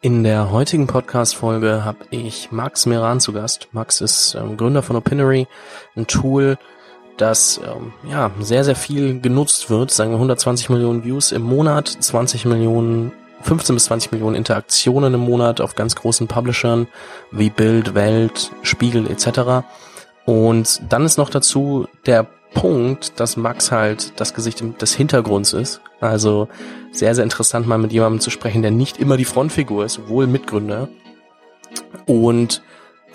In der heutigen Podcast-Folge habe ich Max Meran zu Gast. Max ist ähm, Gründer von Opinory, ein Tool, das ähm, ja sehr, sehr viel genutzt wird. Sagen wir 120 Millionen Views im Monat, 20 Millionen 15 bis 20 Millionen Interaktionen im Monat auf ganz großen Publishern wie Bild, Welt, Spiegel etc. Und dann ist noch dazu der Punkt, dass Max halt das Gesicht des Hintergrunds ist. Also sehr, sehr interessant mal mit jemandem zu sprechen, der nicht immer die Frontfigur ist, wohl Mitgründer. Und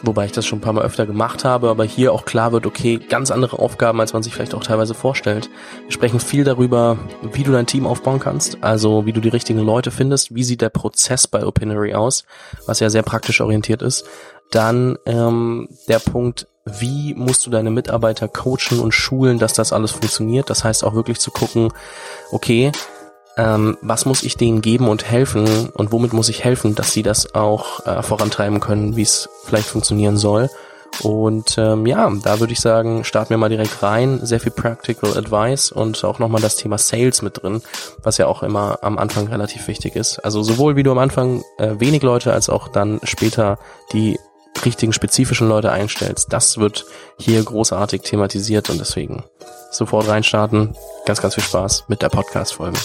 wobei ich das schon ein paar Mal öfter gemacht habe, aber hier auch klar wird, okay, ganz andere Aufgaben, als man sich vielleicht auch teilweise vorstellt. Wir sprechen viel darüber, wie du dein Team aufbauen kannst, also wie du die richtigen Leute findest, wie sieht der Prozess bei Opinory aus, was ja sehr praktisch orientiert ist. Dann ähm, der Punkt, wie musst du deine Mitarbeiter coachen und schulen, dass das alles funktioniert. Das heißt auch wirklich zu gucken, okay, ähm, was muss ich denen geben und helfen und womit muss ich helfen, dass sie das auch äh, vorantreiben können, wie es vielleicht funktionieren soll. Und ähm, ja, da würde ich sagen, starten wir mal direkt rein. Sehr viel Practical Advice und auch nochmal das Thema Sales mit drin, was ja auch immer am Anfang relativ wichtig ist. Also sowohl wie du am Anfang äh, wenig Leute als auch dann später die richtigen spezifischen Leute einstellst. Das wird hier großartig thematisiert und deswegen sofort reinstarten. Ganz, ganz viel Spaß mit der Podcast-Folge.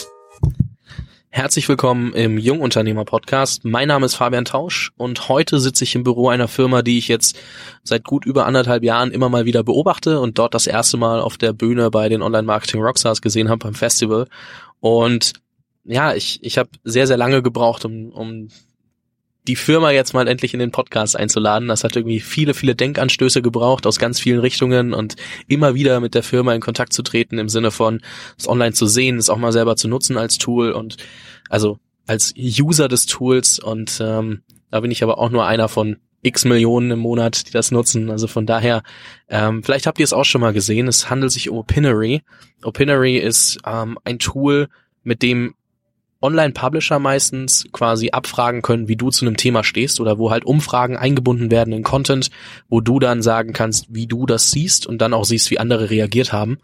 Herzlich willkommen im Jungunternehmer Podcast. Mein Name ist Fabian Tausch und heute sitze ich im Büro einer Firma, die ich jetzt seit gut über anderthalb Jahren immer mal wieder beobachte und dort das erste Mal auf der Bühne bei den Online Marketing Rockstars gesehen habe beim Festival. Und ja, ich, ich habe sehr, sehr lange gebraucht, um, um die Firma jetzt mal endlich in den Podcast einzuladen. Das hat irgendwie viele, viele Denkanstöße gebraucht aus ganz vielen Richtungen und immer wieder mit der Firma in Kontakt zu treten im Sinne von es online zu sehen, es auch mal selber zu nutzen als Tool und also als User des Tools und ähm, da bin ich aber auch nur einer von x Millionen im Monat, die das nutzen. Also von daher, ähm, vielleicht habt ihr es auch schon mal gesehen. Es handelt sich um Opinory. Opinory ist ähm, ein Tool, mit dem Online-Publisher meistens quasi abfragen können, wie du zu einem Thema stehst oder wo halt Umfragen eingebunden werden in Content, wo du dann sagen kannst, wie du das siehst und dann auch siehst, wie andere reagiert haben.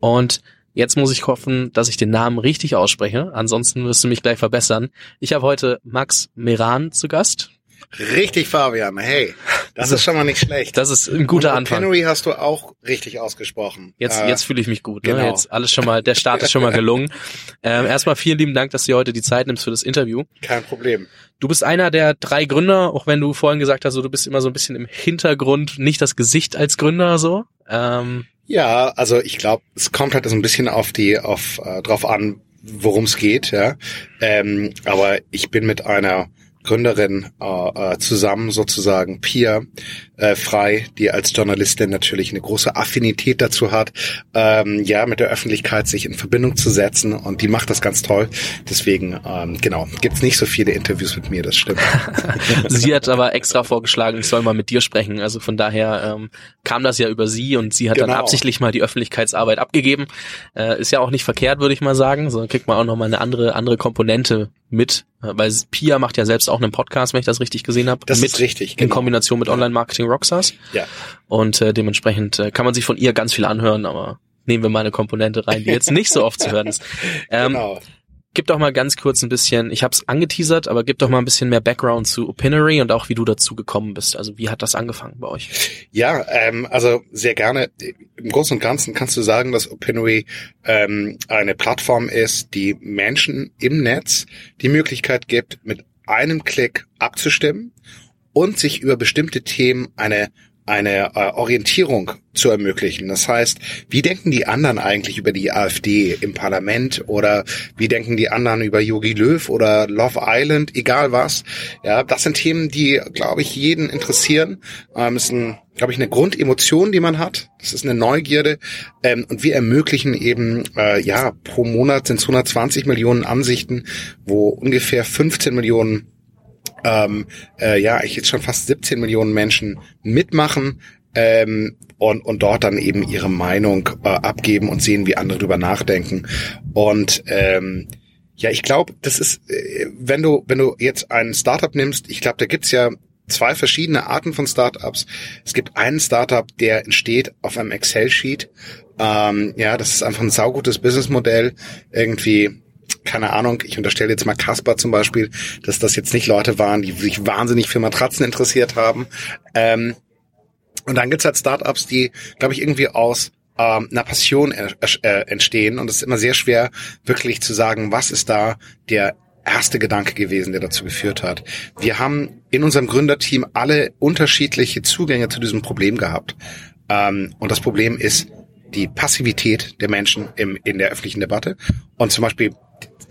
Und jetzt muss ich hoffen, dass ich den Namen richtig ausspreche. Ansonsten wirst du mich gleich verbessern. Ich habe heute Max Meran zu Gast. Richtig, Fabian. Hey, das ist schon mal nicht schlecht. Das ist ein guter Anfang. Henry hast du auch richtig ausgesprochen. Jetzt, Äh, jetzt fühle ich mich gut. Ne? genau. Jetzt alles schon mal, der Start ist schon mal gelungen. Ähm, erstmal vielen lieben Dank, dass du dir heute die Zeit nimmst für das Interview. Kein Problem. Du bist einer der drei Gründer, auch wenn du vorhin gesagt hast, so, du bist immer so ein bisschen im Hintergrund, nicht das Gesicht als Gründer so. Ähm, Ja, also ich glaube, es kommt halt so ein bisschen auf die, auf äh, drauf an, worum es geht, ja. Ähm, aber ich bin mit einer Gründerin äh, äh, zusammen sozusagen Pia äh, frei, die als Journalistin natürlich eine große Affinität dazu hat, ähm, ja mit der Öffentlichkeit sich in Verbindung zu setzen und die macht das ganz toll. Deswegen ähm, genau gibt's nicht so viele Interviews mit mir, das stimmt. sie hat aber extra vorgeschlagen, ich soll mal mit dir sprechen. Also von daher ähm, kam das ja über sie und sie hat dann Genau. absichtlich mal die Öffentlichkeitsarbeit abgegeben. Äh, ist ja auch nicht verkehrt, würde ich mal sagen. So dann kriegt man auch noch mal eine andere andere Komponente mit, weil Pia macht ja selbst auch einen Podcast, wenn ich das richtig gesehen habe. Das mit, ist richtig, In genau. Kombination mit Online Marketing Rockstars. Ja. Und äh, dementsprechend äh, kann man sich von ihr ganz viel anhören, aber nehmen wir mal eine Komponente rein, die jetzt nicht so oft zu hören ist. Ähm, genau. Gib doch mal ganz kurz ein bisschen, ich habe es angeteasert, aber gib doch mal ein bisschen mehr Background zu Opinory und auch wie du dazu gekommen bist. Also wie hat das angefangen bei euch? Ja, ähm, also sehr gerne. Im Großen und Ganzen kannst du sagen, dass Opinory ähm, eine Plattform ist, die Menschen im Netz die Möglichkeit gibt, mit einem Klick abzustimmen und sich über bestimmte Themen eine eine äh, Orientierung zu ermöglichen. Das heißt, wie denken die anderen eigentlich über die AfD im Parlament oder wie denken die anderen über Yogi Löw oder Love Island, egal was. Ja, das sind Themen, die, glaube ich, jeden interessieren. Ähm, ist ein, glaube ich, eine Grundemotion, die man hat. Das ist eine Neugierde. Ähm, und wir ermöglichen eben, äh, ja, pro Monat sind es 120 Millionen Ansichten, wo ungefähr 15 Millionen ähm, äh, ja, ich jetzt schon fast 17 Millionen Menschen mitmachen ähm, und, und dort dann eben ihre Meinung äh, abgeben und sehen, wie andere drüber nachdenken. Und ähm, ja, ich glaube, das ist, äh, wenn du, wenn du jetzt ein Startup nimmst, ich glaube, da gibt's ja zwei verschiedene Arten von Startups. Es gibt einen Startup, der entsteht auf einem Excel-Sheet. Ähm, ja, das ist einfach ein saugutes Businessmodell. Irgendwie keine Ahnung, ich unterstelle jetzt mal Casper zum Beispiel, dass das jetzt nicht Leute waren, die sich wahnsinnig für Matratzen interessiert haben. Ähm, und dann gibt's halt Startups, die, glaube ich, irgendwie aus ähm, einer Passion äh, äh, entstehen. Und es ist immer sehr schwer, wirklich zu sagen, was ist da der erste Gedanke gewesen, der dazu geführt hat. Wir haben in unserem Gründerteam alle unterschiedliche Zugänge zu diesem Problem gehabt. Ähm, und das Problem ist die Passivität der Menschen im, in der öffentlichen Debatte. Und zum Beispiel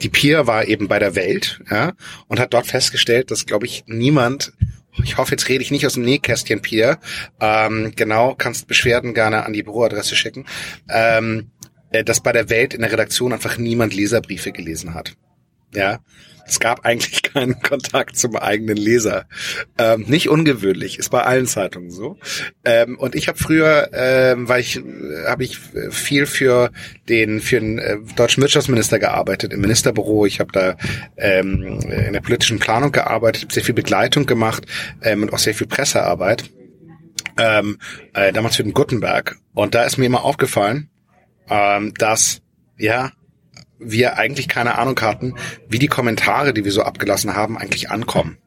die Peer war eben bei der Welt ja, und hat dort festgestellt, dass, glaube ich, niemand ich hoffe, jetzt rede ich nicht aus dem Nähkästchen, Pierre. Ähm, genau, kannst Beschwerden gerne an die Büroadresse schicken. Ähm, äh, dass bei der Welt in der Redaktion einfach niemand Leserbriefe gelesen hat. Ja, es gab eigentlich keinen Kontakt zum eigenen Leser. Ähm, nicht ungewöhnlich, ist bei allen Zeitungen so. Ähm, und ich habe früher, ähm, weil ich habe ich viel für den für den äh, deutschen Wirtschaftsminister gearbeitet im Ministerbüro. Ich habe da ähm, in der politischen Planung gearbeitet, sehr viel Begleitung gemacht ähm, und auch sehr viel Pressearbeit. Ähm, äh, damals für den Gutenberg. Und da ist mir immer aufgefallen, ähm, dass ja wir eigentlich keine Ahnung hatten, wie die Kommentare, die wir so abgelassen haben, eigentlich ankommen.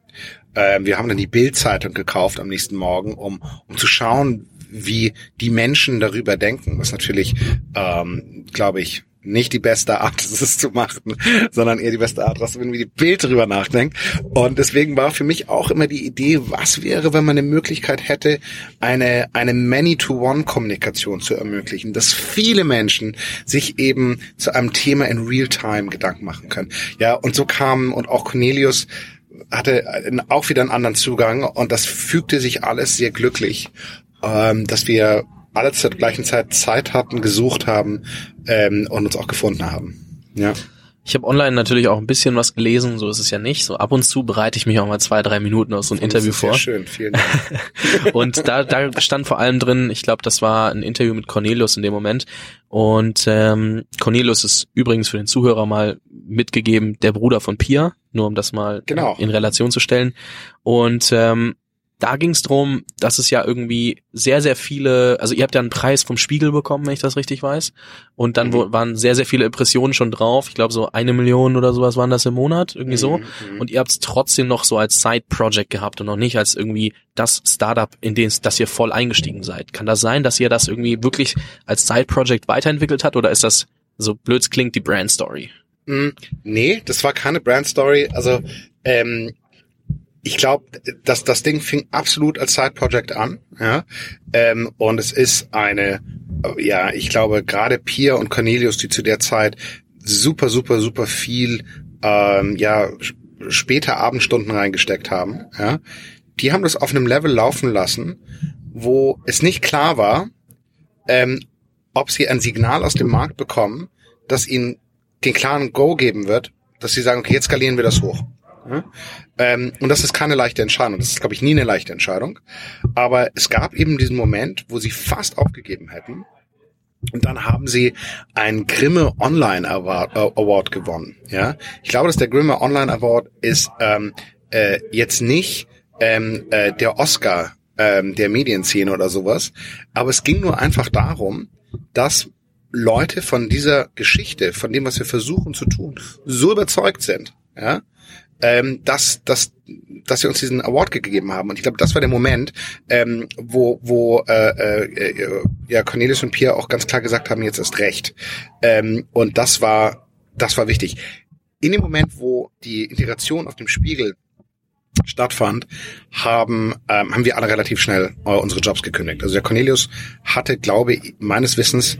Ähm, wir haben dann die Bildzeitung gekauft am nächsten Morgen, um, um zu schauen, wie die Menschen darüber denken, was natürlich, ähm, glaube ich, nicht die beste Art, es zu machen, sondern eher die beste Art, was wenn wie die Bild drüber nachdenkt. Und deswegen war für mich auch immer die Idee, was wäre, wenn man eine Möglichkeit hätte, eine, eine Many-to-One-Kommunikation zu ermöglichen, dass viele Menschen sich eben zu einem Thema in Real-Time Gedanken machen können. Ja, und so kam, und auch Cornelius hatte auch wieder einen anderen Zugang und das fügte sich alles sehr glücklich, ähm, dass wir alle zur gleichen Zeit Zeit hatten, gesucht haben ähm, und uns auch gefunden haben. Ja. Ich habe online natürlich auch ein bisschen was gelesen, so ist es ja nicht. So ab und zu bereite ich mich auch mal zwei, drei Minuten aus so ein Interview vor. Sehr schön, vielen Dank. und da, da stand vor allem drin, ich glaube, das war ein Interview mit Cornelius in dem Moment. Und ähm, Cornelius ist übrigens für den Zuhörer mal mitgegeben, der Bruder von Pia, nur um das mal genau. in Relation zu stellen. Und ähm, da ging es darum, dass es ja irgendwie sehr, sehr viele, also ihr habt ja einen Preis vom Spiegel bekommen, wenn ich das richtig weiß. Und dann mhm. waren sehr, sehr viele Impressionen schon drauf. Ich glaube, so eine Million oder sowas waren das im Monat, irgendwie mhm. so. Mhm. Und ihr habt es trotzdem noch so als Side-Project gehabt und noch nicht als irgendwie das Startup, in dem das ihr voll eingestiegen seid. Kann das sein, dass ihr das irgendwie wirklich als Side-Project weiterentwickelt habt oder ist das, so blöd klingt, die Brand-Story? Mm, nee, das war keine Brand-Story. Also ähm, ich glaube, dass das Ding fing absolut als Side Project an, ja, ähm, und es ist eine, ja, ich glaube gerade Pia und Cornelius, die zu der Zeit super, super, super viel, ähm, ja, später Abendstunden reingesteckt haben, ja, die haben das auf einem Level laufen lassen, wo es nicht klar war, ähm, ob sie ein Signal aus dem Markt bekommen, das ihnen den klaren Go geben wird, dass sie sagen, okay, jetzt skalieren wir das hoch. Ja? Ähm, und das ist keine leichte Entscheidung. Das ist, glaube ich, nie eine leichte Entscheidung. Aber es gab eben diesen Moment, wo sie fast aufgegeben hätten. Und dann haben sie einen Grimme Online Award, äh, Award gewonnen. Ja, ich glaube, dass der Grimme Online Award ist ähm, äh, jetzt nicht ähm, äh, der Oscar ähm, der Medienszene oder sowas, aber es ging nur einfach darum, dass Leute von dieser Geschichte, von dem, was wir versuchen zu tun, so überzeugt sind, ja, ähm, dass, dass, dass sie uns diesen Award gegeben haben. Und ich glaube, das war der Moment, ähm, wo, wo äh, äh, ja Cornelius und Pia auch ganz klar gesagt haben, jetzt ist recht. Ähm, und das war, das war wichtig. In dem Moment, wo die Integration auf dem Spiegel stattfand, haben, ähm, haben wir alle relativ schnell äh, unsere Jobs gekündigt. Also der Cornelius hatte, glaube ich, meines Wissens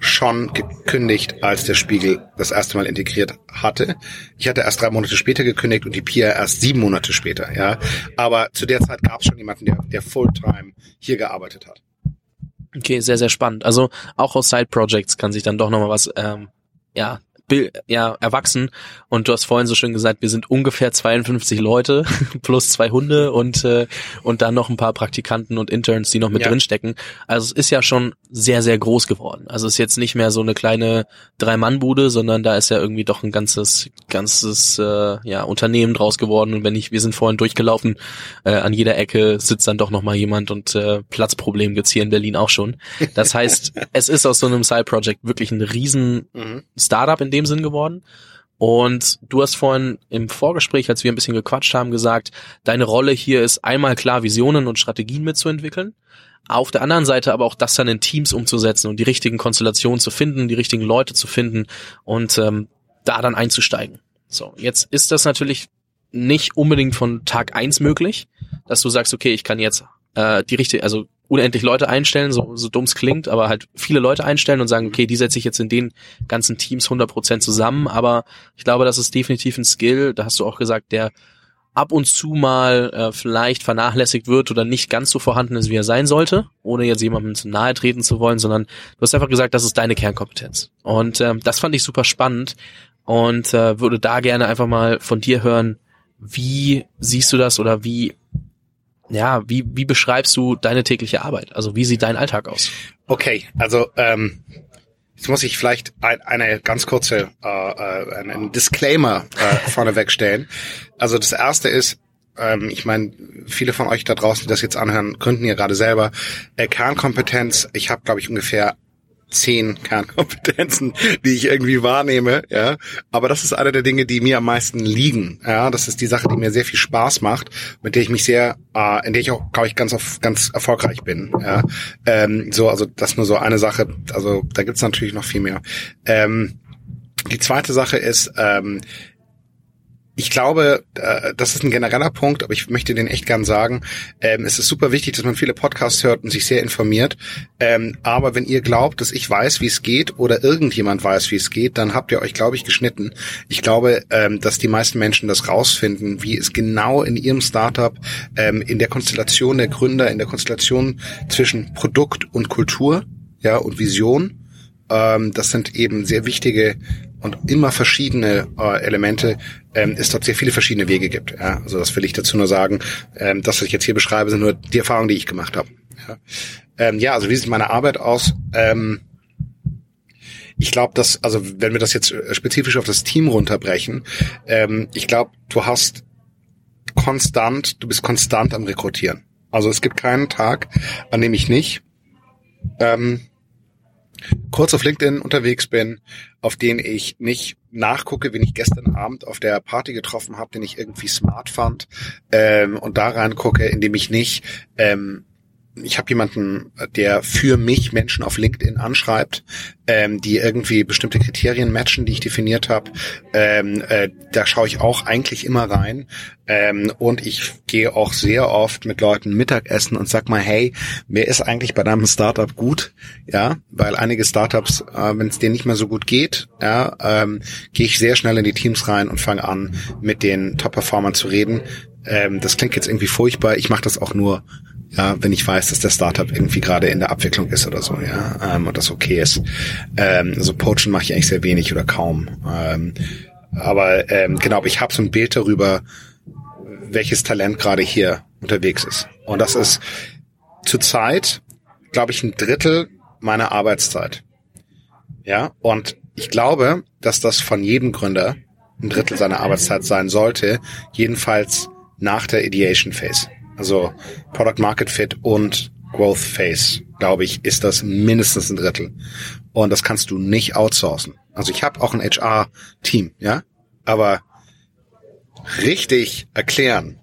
schon gekündigt, als der Spiegel das erste Mal integriert hatte. Ich hatte erst drei Monate später gekündigt und die Pia erst sieben Monate später, ja. Aber zu der Zeit gab es schon jemanden, der, der Fulltime hier gearbeitet hat. Okay, sehr, sehr spannend. Also auch aus Side Projects kann sich dann doch nochmal was ähm, ja, ja, erwachsen. Und du hast vorhin so schön gesagt, wir sind ungefähr 52 Leute plus zwei Hunde und, äh, und dann noch ein paar Praktikanten und Interns, die noch mit ja. drin stecken. Also es ist ja schon sehr, sehr groß geworden. Also es ist jetzt nicht mehr so eine kleine Drei-Mann-Bude, sondern da ist ja irgendwie doch ein ganzes, ganzes äh, ja, Unternehmen draus geworden. Und wenn ich, wir sind vorhin durchgelaufen, äh, an jeder Ecke sitzt dann doch nochmal jemand und äh, Platzproblem gibt's hier in Berlin auch schon. Das heißt, es ist aus so einem Side-Project wirklich ein riesen mhm. Startup in dem dem Sinn geworden. Und du hast vorhin im Vorgespräch, als wir ein bisschen gequatscht haben, gesagt, deine Rolle hier ist einmal klar Visionen und Strategien mitzuentwickeln. Auf der anderen Seite aber auch das dann in Teams umzusetzen und die richtigen Konstellationen zu finden, die richtigen Leute zu finden und ähm, da dann einzusteigen. So, jetzt ist das natürlich nicht unbedingt von Tag eins möglich, dass du sagst, okay, ich kann jetzt äh, die richtige, also unendlich Leute einstellen, so, so dumm es klingt, aber halt viele Leute einstellen und sagen, okay, die setze ich jetzt in den ganzen Teams 100% zusammen, aber ich glaube, das ist definitiv ein Skill, da hast du auch gesagt, der ab und zu mal äh, vielleicht vernachlässigt wird oder nicht ganz so vorhanden ist, wie er sein sollte, ohne jetzt jemandem zu nahe treten zu wollen, sondern du hast einfach gesagt, das ist deine Kernkompetenz. Und ähm, das fand ich super spannend und äh, würde da gerne einfach mal von dir hören, wie siehst du das oder wie ja, wie, wie beschreibst du deine tägliche Arbeit? Also wie sieht dein Alltag aus? Okay, also ähm, jetzt muss ich vielleicht ein, eine ganz kurze äh, äh, einen Disclaimer äh, vorneweg stellen. Also das erste ist, ähm, ich meine, viele von euch da draußen, die das jetzt anhören, könnten ja gerade selber äh, Kernkompetenz. Ich habe, glaube ich, ungefähr zehn Kernkompetenzen, die ich irgendwie wahrnehme, ja. Aber das ist eine der Dinge, die mir am meisten liegen, ja. Das ist die Sache, die mir sehr viel Spaß macht, mit der ich mich sehr, äh, in der ich auch, glaube ich, ganz, auf, ganz erfolgreich bin, ja. Ähm, so, also das nur so eine Sache. Also da gibt's natürlich noch viel mehr. Ähm, die zweite Sache ist, ähm, ich glaube, äh, das ist ein genereller Punkt, aber ich möchte den echt gern sagen. Ähm, es ist super wichtig, dass man viele Podcasts hört und sich sehr informiert. Ähm, aber wenn ihr glaubt, dass ich weiß, wie es geht oder irgendjemand weiß, wie es geht, dann habt ihr euch, glaube ich, geschnitten. Ich glaube, ähm, dass die meisten Menschen das rausfinden, wie es genau in ihrem Startup, ähm, in der Konstellation der Gründer, in der Konstellation zwischen Produkt und Kultur, ja, und Vision, ähm, das sind eben sehr wichtige und immer verschiedene äh, Elemente, ähm, es dort sehr viele verschiedene Wege gibt. Ja? Also das will ich dazu nur sagen. Ähm, das, was ich jetzt hier beschreibe, sind nur die Erfahrungen, die ich gemacht habe. Ja, ähm, ja also wie sieht meine Arbeit aus? Ähm, ich glaube, dass, also wenn wir das jetzt spezifisch auf das Team runterbrechen, ähm, ich glaube, du hast konstant, du bist konstant am Rekrutieren. Also es gibt keinen Tag, an dem ich nicht ähm, kurz auf LinkedIn unterwegs bin, auf den ich nicht nachgucke, wen ich gestern Abend auf der Party getroffen habe, den ich irgendwie smart fand, ähm, und da reingucke, indem ich nicht ähm, ich habe jemanden, der für mich Menschen auf LinkedIn anschreibt, ähm, die irgendwie bestimmte Kriterien matchen, die ich definiert habe. Ähm, äh, da schaue ich auch eigentlich immer rein. Ähm, und ich gehe auch sehr oft mit Leuten Mittagessen und sag mal, hey, wer ist eigentlich bei deinem Startup gut? Ja, weil einige Startups, äh, wenn es denen nicht mehr so gut geht, ja, ähm, gehe ich sehr schnell in die Teams rein und fange an, mit den Top-Performern zu reden. Ähm, das klingt jetzt irgendwie furchtbar. Ich mache das auch nur ja, wenn ich weiß, dass der Startup irgendwie gerade in der Abwicklung ist oder so, ja, ähm, und das okay ist. Ähm, also Poachen mache ich eigentlich sehr wenig oder kaum. Ähm, aber ähm, genau, ich habe so ein Bild darüber, welches Talent gerade hier unterwegs ist. Und das ist zurzeit, glaube ich, ein Drittel meiner Arbeitszeit. Ja, und ich glaube, dass das von jedem Gründer ein Drittel seiner Arbeitszeit sein sollte, jedenfalls nach der Ideation Phase. Also Product Market Fit und Growth Phase, glaube ich, ist das mindestens ein Drittel. Und das kannst du nicht outsourcen. Also ich habe auch ein HR-Team, ja, aber richtig erklären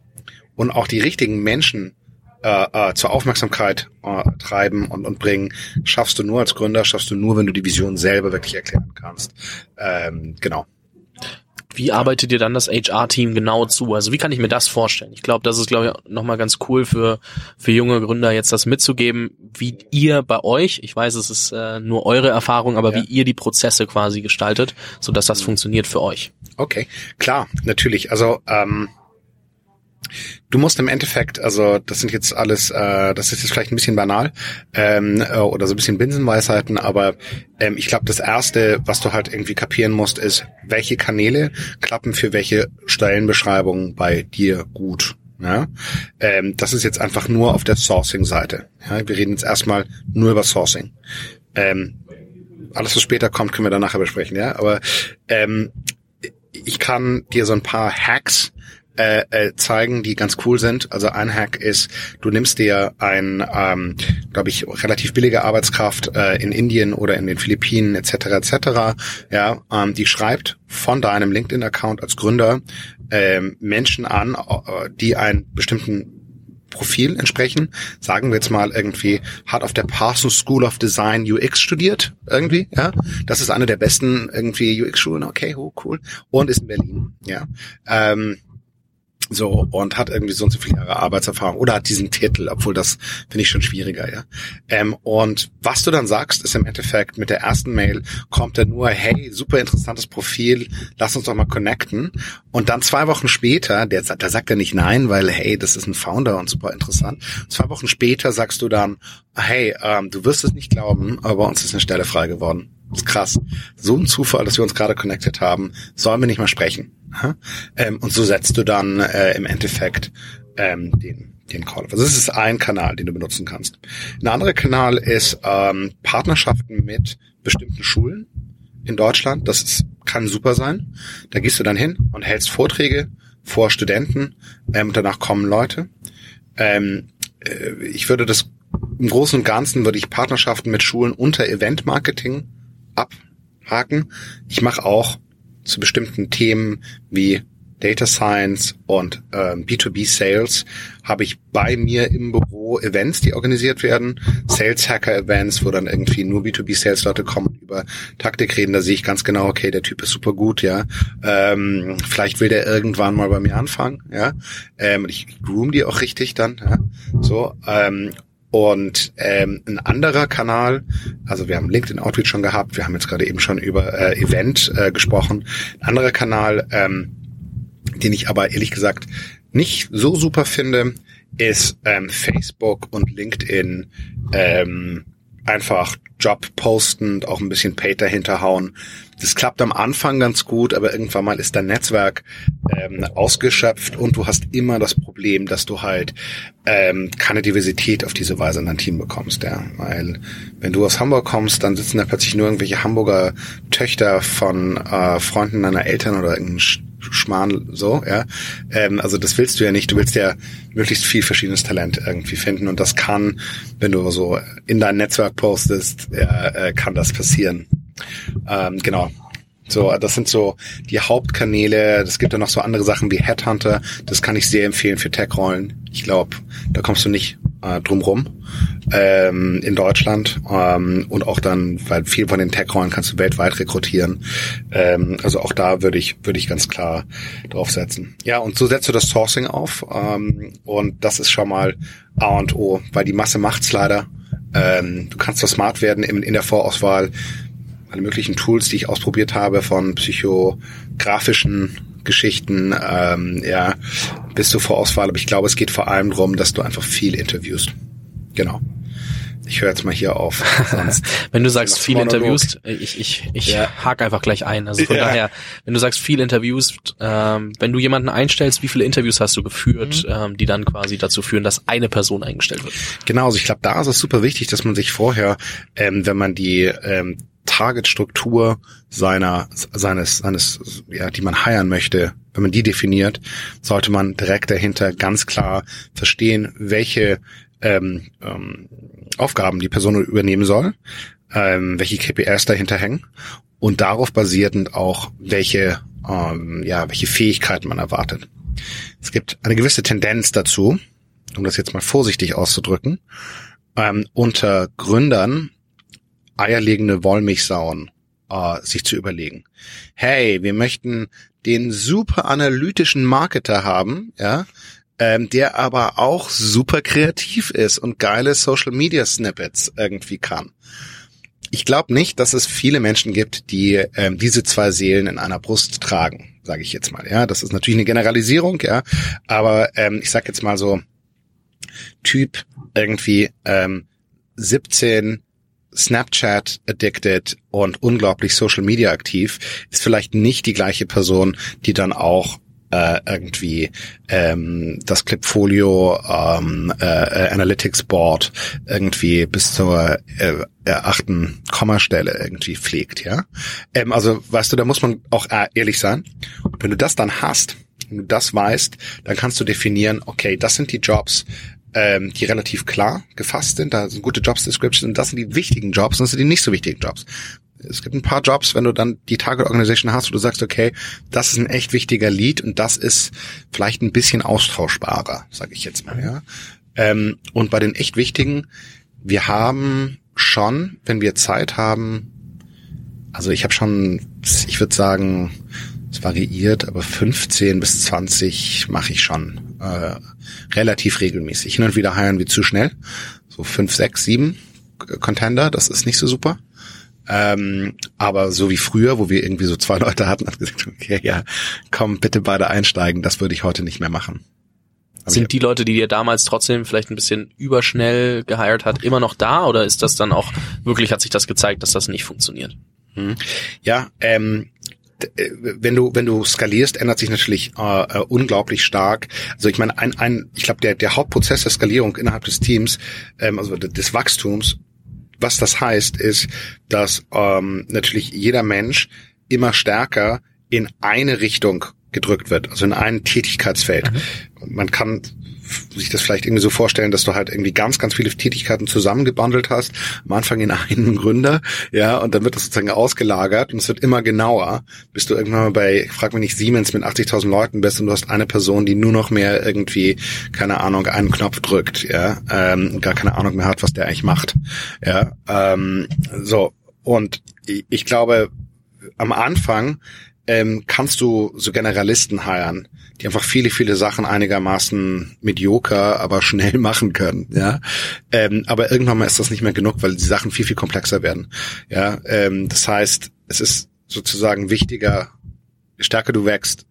und auch die richtigen Menschen äh, äh, zur Aufmerksamkeit äh, treiben und, und bringen, schaffst du nur als Gründer, schaffst du nur, wenn du die Vision selber wirklich erklären kannst. Ähm, genau. Wie arbeitet dir dann das HR-Team genau zu? Also wie kann ich mir das vorstellen? Ich glaube, das ist, glaube ich, nochmal ganz cool für, für junge Gründer jetzt das mitzugeben, wie ihr bei euch, ich weiß, es ist äh, nur eure Erfahrung, aber ja. wie ihr die Prozesse quasi gestaltet, so dass das funktioniert für euch. Okay, klar, natürlich. Also ähm, Du musst im Endeffekt, also das sind jetzt alles, äh, das ist jetzt vielleicht ein bisschen banal ähm, äh, oder so ein bisschen Binsenweisheiten, aber ähm, ich glaube, das Erste, was du halt irgendwie kapieren musst, ist, welche Kanäle klappen für welche Stellenbeschreibungen bei dir gut. Ja, ähm, das ist jetzt einfach nur auf der Sourcing-Seite. Ja, wir reden jetzt erstmal nur über Sourcing. Ähm, alles, was später kommt, können wir dann nachher besprechen. Ja, aber ähm, ich kann dir so ein paar Hacks äh, äh, zeigen, die ganz cool sind. Also ein Hack ist, du nimmst dir ein, ähm, glaube ich, relativ billige Arbeitskraft äh, in Indien oder in den Philippinen etc. etc. Ja, ähm, die schreibt von deinem LinkedIn-Account als Gründer ähm, Menschen an, äh, die einen bestimmten Profil entsprechen. Sagen wir jetzt mal irgendwie, hat auf der Parsons School of Design UX studiert, irgendwie, ja. Das ist eine der besten irgendwie UX-Schulen, okay, oh, cool. Und ist in Berlin, ja. Ähm, so, und hat irgendwie so und so viele Jahre Arbeitserfahrung oder hat diesen Titel, obwohl das finde ich schon schwieriger, ja. Ähm, und was du dann sagst, ist im Endeffekt mit der ersten Mail kommt dann nur, hey, super interessantes Profil, lass uns doch mal connecten. Und dann zwei Wochen später, der, da sagt er nicht nein, weil, hey, das ist ein Founder und super interessant. Zwei Wochen später sagst du dann, hey, ähm, du wirst es nicht glauben, aber bei uns ist eine Stelle frei geworden. Das ist krass. So ein Zufall, dass wir uns gerade connected haben. Sollen wir nicht mal sprechen? Ähm, und so setzt du dann äh, im Endeffekt ähm, den, den Call. Also das ist ein Kanal, den du benutzen kannst. Ein anderer Kanal ist ähm, Partnerschaften mit bestimmten Schulen in Deutschland. Das ist, kann super sein. Da gehst du dann hin und hältst Vorträge vor Studenten. Ähm, danach kommen Leute. Ähm, äh, ich würde das im Großen und Ganzen würde ich Partnerschaften mit Schulen unter Event Marketing abhaken. Ich mache auch zu bestimmten Themen wie Data Science und ähm, B2B Sales habe ich bei mir im Büro Events, die organisiert werden, Sales Hacker Events, wo dann irgendwie nur B2B Sales Leute kommen und über Taktik reden. Da sehe ich ganz genau, okay, der Typ ist super gut, ja. Ähm, vielleicht will der irgendwann mal bei mir anfangen, ja. Ähm, ich groom die auch richtig dann, ja. So ähm, und ähm, ein anderer Kanal, also wir haben LinkedIn Outreach schon gehabt, wir haben jetzt gerade eben schon über äh, Event äh, gesprochen. Ein anderer Kanal, ähm, den ich aber ehrlich gesagt nicht so super finde, ist ähm, Facebook und LinkedIn ähm, einfach Job posten, auch ein bisschen Paid dahinter hauen. Das klappt am Anfang ganz gut, aber irgendwann mal ist dein Netzwerk ähm, ausgeschöpft und du hast immer das Problem, dass du halt ähm, keine Diversität auf diese Weise in dein Team bekommst, ja. Weil wenn du aus Hamburg kommst, dann sitzen da plötzlich nur irgendwelche Hamburger Töchter von äh, Freunden deiner Eltern oder irgendein Schmarrn so, ja. Ähm, also das willst du ja nicht. Du willst ja möglichst viel verschiedenes Talent irgendwie finden und das kann, wenn du so in dein Netzwerk postest, ja, äh, kann das passieren. Ähm, genau. So, das sind so die Hauptkanäle. Es gibt ja noch so andere Sachen wie Headhunter. Das kann ich sehr empfehlen für Tech-Rollen. Ich glaube, da kommst du nicht äh, drumrum ähm, in Deutschland ähm, und auch dann, weil viel von den Tech-Rollen kannst du weltweit rekrutieren. Ähm, also auch da würde ich würde ich ganz klar draufsetzen. Ja, und so setzt du das Sourcing auf ähm, und das ist schon mal A und O, weil die Masse macht's leider. Ähm, du kannst doch smart werden in, in der Vorauswahl alle möglichen Tools, die ich ausprobiert habe, von psychografischen Geschichten, ähm, ja, bis zur Vorauswahl. Aber ich glaube, es geht vor allem darum, dass du einfach viel interviewst. Genau. Ich höre jetzt mal hier auf. wenn du sagst viel interviewst, ich, ich, ich ja. hake einfach gleich ein. Also von ja. daher, wenn du sagst viel interviewst, ähm, wenn du jemanden einstellst, wie viele Interviews hast du geführt, mhm. ähm, die dann quasi dazu führen, dass eine Person eingestellt wird? Genau, also ich glaube, da ist es super wichtig, dass man sich vorher, ähm, wenn man die ähm, Targetstruktur seiner, seines, seines, ja, die man heiren möchte, wenn man die definiert, sollte man direkt dahinter ganz klar verstehen, welche ähm, ähm, Aufgaben die Person übernehmen soll, ähm, welche KPIs dahinter hängen und darauf basierend auch welche, ähm, ja, welche Fähigkeiten man erwartet. Es gibt eine gewisse Tendenz dazu, um das jetzt mal vorsichtig auszudrücken, ähm, unter Gründern eierlegende Wollmilchsauen äh, sich zu überlegen. Hey, wir möchten den super analytischen Marketer haben, ja, ähm, der aber auch super kreativ ist und geile Social Media Snippets irgendwie kann. Ich glaube nicht, dass es viele Menschen gibt, die ähm, diese zwei Seelen in einer Brust tragen, sage ich jetzt mal. Ja, das ist natürlich eine Generalisierung, ja, aber ähm, ich sag jetzt mal so Typ irgendwie ähm, 17 Snapchat addicted und unglaublich Social Media aktiv, ist vielleicht nicht die gleiche Person, die dann auch äh, irgendwie ähm, das Clipfolio ähm, äh, Analytics Board irgendwie bis zur äh, achten Kommastelle irgendwie pflegt, ja. Ähm, also weißt du, da muss man auch äh, ehrlich sein. Wenn du das dann hast, Wenn du das weißt, dann kannst du definieren, okay, das sind die Jobs, ähm, die relativ klar gefasst sind. Da sind gute Jobs Descriptions und das sind die wichtigen Jobs und das sind die nicht so wichtigen Jobs. Es gibt ein paar Jobs, wenn du dann die Target Organization hast, wo du sagst, okay, das ist ein echt wichtiger Lead und das ist vielleicht ein bisschen austauschbarer, sage ich jetzt mal. Ja. Ähm, und bei den echt wichtigen, wir haben schon, wenn wir Zeit haben, also ich habe schon, ich würde sagen, es variiert, aber 15 bis 20 mache ich schon äh, relativ regelmäßig. Hin und wieder heiern wir zu schnell, so 5, 6, 7 Contender, das ist nicht so super. Ähm, aber so wie früher, wo wir irgendwie so zwei Leute hatten, hat gesagt, okay, ja, komm, bitte beide einsteigen, das würde ich heute nicht mehr machen. Aber Sind die Leute, die dir damals trotzdem vielleicht ein bisschen überschnell geheiert hat, immer noch da oder ist das dann auch wirklich, hat sich das gezeigt, dass das nicht funktioniert? Hm. Ja, ähm, äh, wenn du wenn du skalierst, ändert sich natürlich äh, äh, unglaublich stark. Also ich meine, ein, ein ich glaube der der Hauptprozess der Skalierung innerhalb des Teams, ähm, also des Wachstums was das heißt, ist, dass ähm, natürlich jeder Mensch immer stärker in eine Richtung gedrückt wird, also in ein Tätigkeitsfeld. Mhm. Man kann sich das vielleicht irgendwie so vorstellen, dass du halt irgendwie ganz, ganz viele Tätigkeiten zusammengebundelt hast, am Anfang in einen Gründer, ja, und dann wird das sozusagen ausgelagert und es wird immer genauer, bis du irgendwann mal bei, frag mich nicht, Siemens mit 80.000 Leuten bist und du hast eine Person, die nur noch mehr irgendwie, keine Ahnung, einen Knopf drückt, ja, ähm, gar keine Ahnung mehr hat, was der eigentlich macht, ja, ähm, so, und ich glaube, am Anfang ähm, kannst du so Generalisten heiren, die einfach viele, viele Sachen einigermaßen medioker, aber schnell machen können, ja. Ähm, aber irgendwann mal ist das nicht mehr genug, weil die Sachen viel, viel komplexer werden. Ja, ähm, das heißt, es ist sozusagen wichtiger, je stärker du wächst,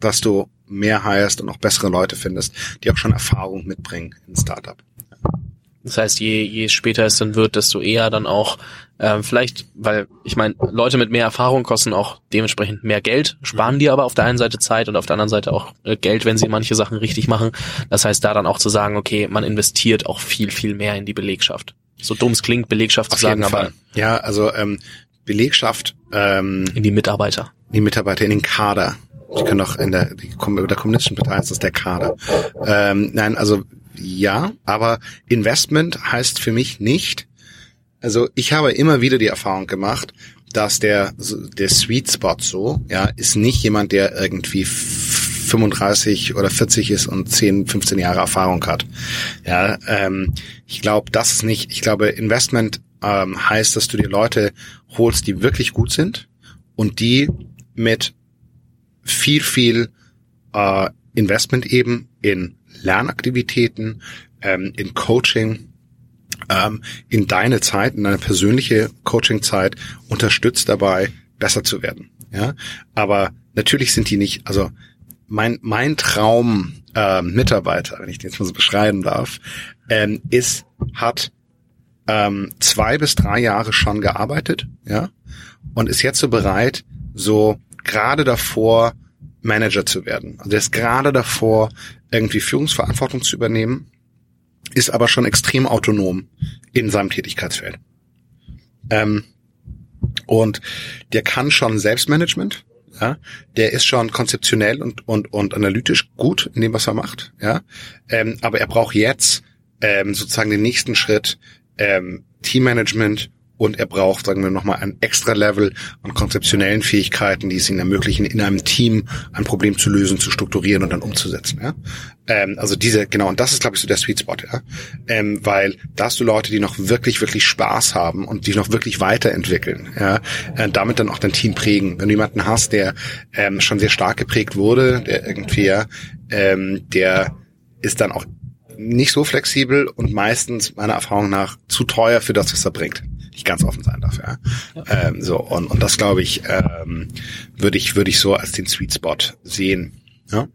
dass du mehr heierst und auch bessere Leute findest, die auch schon Erfahrung mitbringen in Startup. Das heißt, je, je später es dann wird, desto eher dann auch ähm, vielleicht, weil ich meine, Leute mit mehr Erfahrung kosten auch dementsprechend mehr Geld, sparen die aber auf der einen Seite Zeit und auf der anderen Seite auch äh, Geld, wenn sie manche Sachen richtig machen. Das heißt, da dann auch zu sagen, okay, man investiert auch viel, viel mehr in die Belegschaft. So dumm es klingt, Belegschaft auf zu sagen, aber ja, also ähm, Belegschaft ähm, in die Mitarbeiter, in die Mitarbeiter in den Kader. Die können auch in der, die, der kommunistischen Partei ist das der Kader. Ähm, nein, also ja, aber Investment heißt für mich nicht, also ich habe immer wieder die Erfahrung gemacht, dass der, der Sweet Spot so, ja, ist nicht jemand, der irgendwie 35 oder 40 ist und 10, 15 Jahre Erfahrung hat. Ja, ähm, ich glaube, das ist nicht, ich glaube, Investment ähm, heißt, dass du dir Leute holst, die wirklich gut sind und die mit viel, viel äh, Investment eben in Lernaktivitäten, ähm, in Coaching, ähm, in deine Zeit, in deine persönliche Coaching-Zeit unterstützt dabei, besser zu werden. Ja, aber natürlich sind die nicht, also mein, mein Traum äh, Mitarbeiter, wenn ich den jetzt mal so beschreiben darf, ähm, ist, hat ähm, zwei bis drei Jahre schon gearbeitet, ja, und ist jetzt so bereit, so gerade davor Manager zu werden. Also der ist gerade davor, irgendwie Führungsverantwortung zu übernehmen, ist aber schon extrem autonom in seinem Tätigkeitsfeld. Ähm, und der kann schon Selbstmanagement, ja, der ist schon konzeptionell und, und, und analytisch gut in dem, was er macht, ja, ähm, aber er braucht jetzt ähm, sozusagen den nächsten Schritt, ähm, Teammanagement und er braucht, sagen wir nochmal, ein extra Level an konzeptionellen Fähigkeiten, die es ihm ermöglichen, in einem Team ein Problem zu lösen, zu strukturieren und dann umzusetzen. Ja? Ähm, also diese, genau, und das ist, glaube ich, so der Sweet Spot, ja. Ähm, weil da hast du Leute, die noch wirklich, wirklich Spaß haben und die noch wirklich weiterentwickeln, ja, äh, damit dann auch dein Team prägen. Wenn du jemanden hast, der ähm, schon sehr stark geprägt wurde, der irgendwie, ähm, der ist dann auch nicht so flexibel und meistens meiner Erfahrung nach zu teuer für das, was er bringt ich ganz offen sein darf. Ja. ja. Ähm, so und, und das glaube ich ähm, würde ich würde ich so als den Sweet Spot sehen. Ja.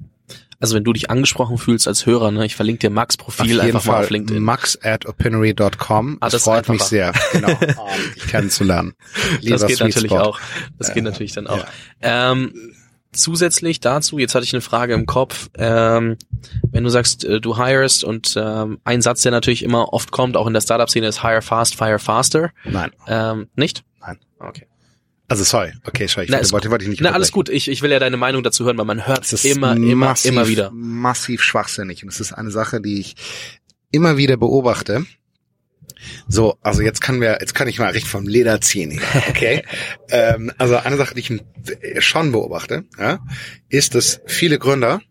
Also wenn du dich angesprochen fühlst als Hörer, ne, ich verlinke dir Max Profil einfach Fall mal auf LinkedIn. Max at opinory.com. Ah, das, das freut mich sehr, genau, um, dich kennenzulernen. Lieber das geht Sweet natürlich Spot. auch. Das geht natürlich dann auch. Ja. Ähm, zusätzlich dazu, jetzt hatte ich eine Frage im Kopf, ähm, wenn du sagst, äh, du hirest und ähm, ein Satz, der natürlich immer oft kommt, auch in der Startup-Szene, ist hire fast, fire faster. Nein. Ähm, nicht? Nein. Okay. Also sorry, okay, sorry, ich na, wollte, wollte ich nicht. Na, alles gut, ich, ich will ja deine Meinung dazu hören, weil man hört es immer, immer, massiv, immer wieder. Massiv schwachsinnig. Und es ist eine Sache, die ich immer wieder beobachte. So, also jetzt kann wir, jetzt kann ich mal richtig vom Leder ziehen. Okay. ähm, also eine Sache, die ich schon beobachte, ja, ist, dass viele Gründer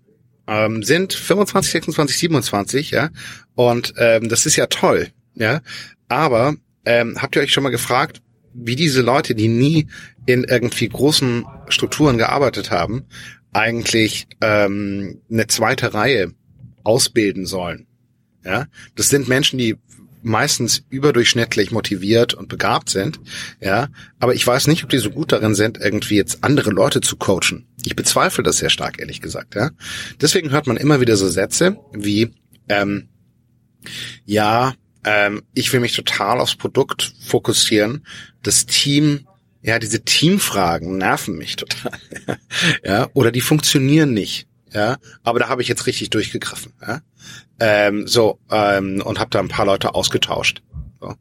ähm, sind 25, 26, 27, ja, und ähm, das ist ja toll, ja. Aber ähm, habt ihr euch schon mal gefragt, wie diese Leute, die nie in irgendwie großen Strukturen gearbeitet haben, eigentlich ähm, eine zweite Reihe ausbilden sollen. Ja, das sind Menschen, die meistens überdurchschnittlich motiviert und begabt sind, ja, aber ich weiß nicht, ob die so gut darin sind, irgendwie jetzt andere Leute zu coachen. Ich bezweifle das sehr stark, ehrlich gesagt, ja. Deswegen hört man immer wieder so Sätze wie, ähm, ja, ähm, ich will mich total aufs Produkt fokussieren. Das Team, ja, diese Teamfragen nerven mich total. ja, oder die funktionieren nicht. Ja, aber da habe ich jetzt richtig durchgegriffen. Ja? Ähm, so ähm, und habe da ein paar Leute ausgetauscht. So.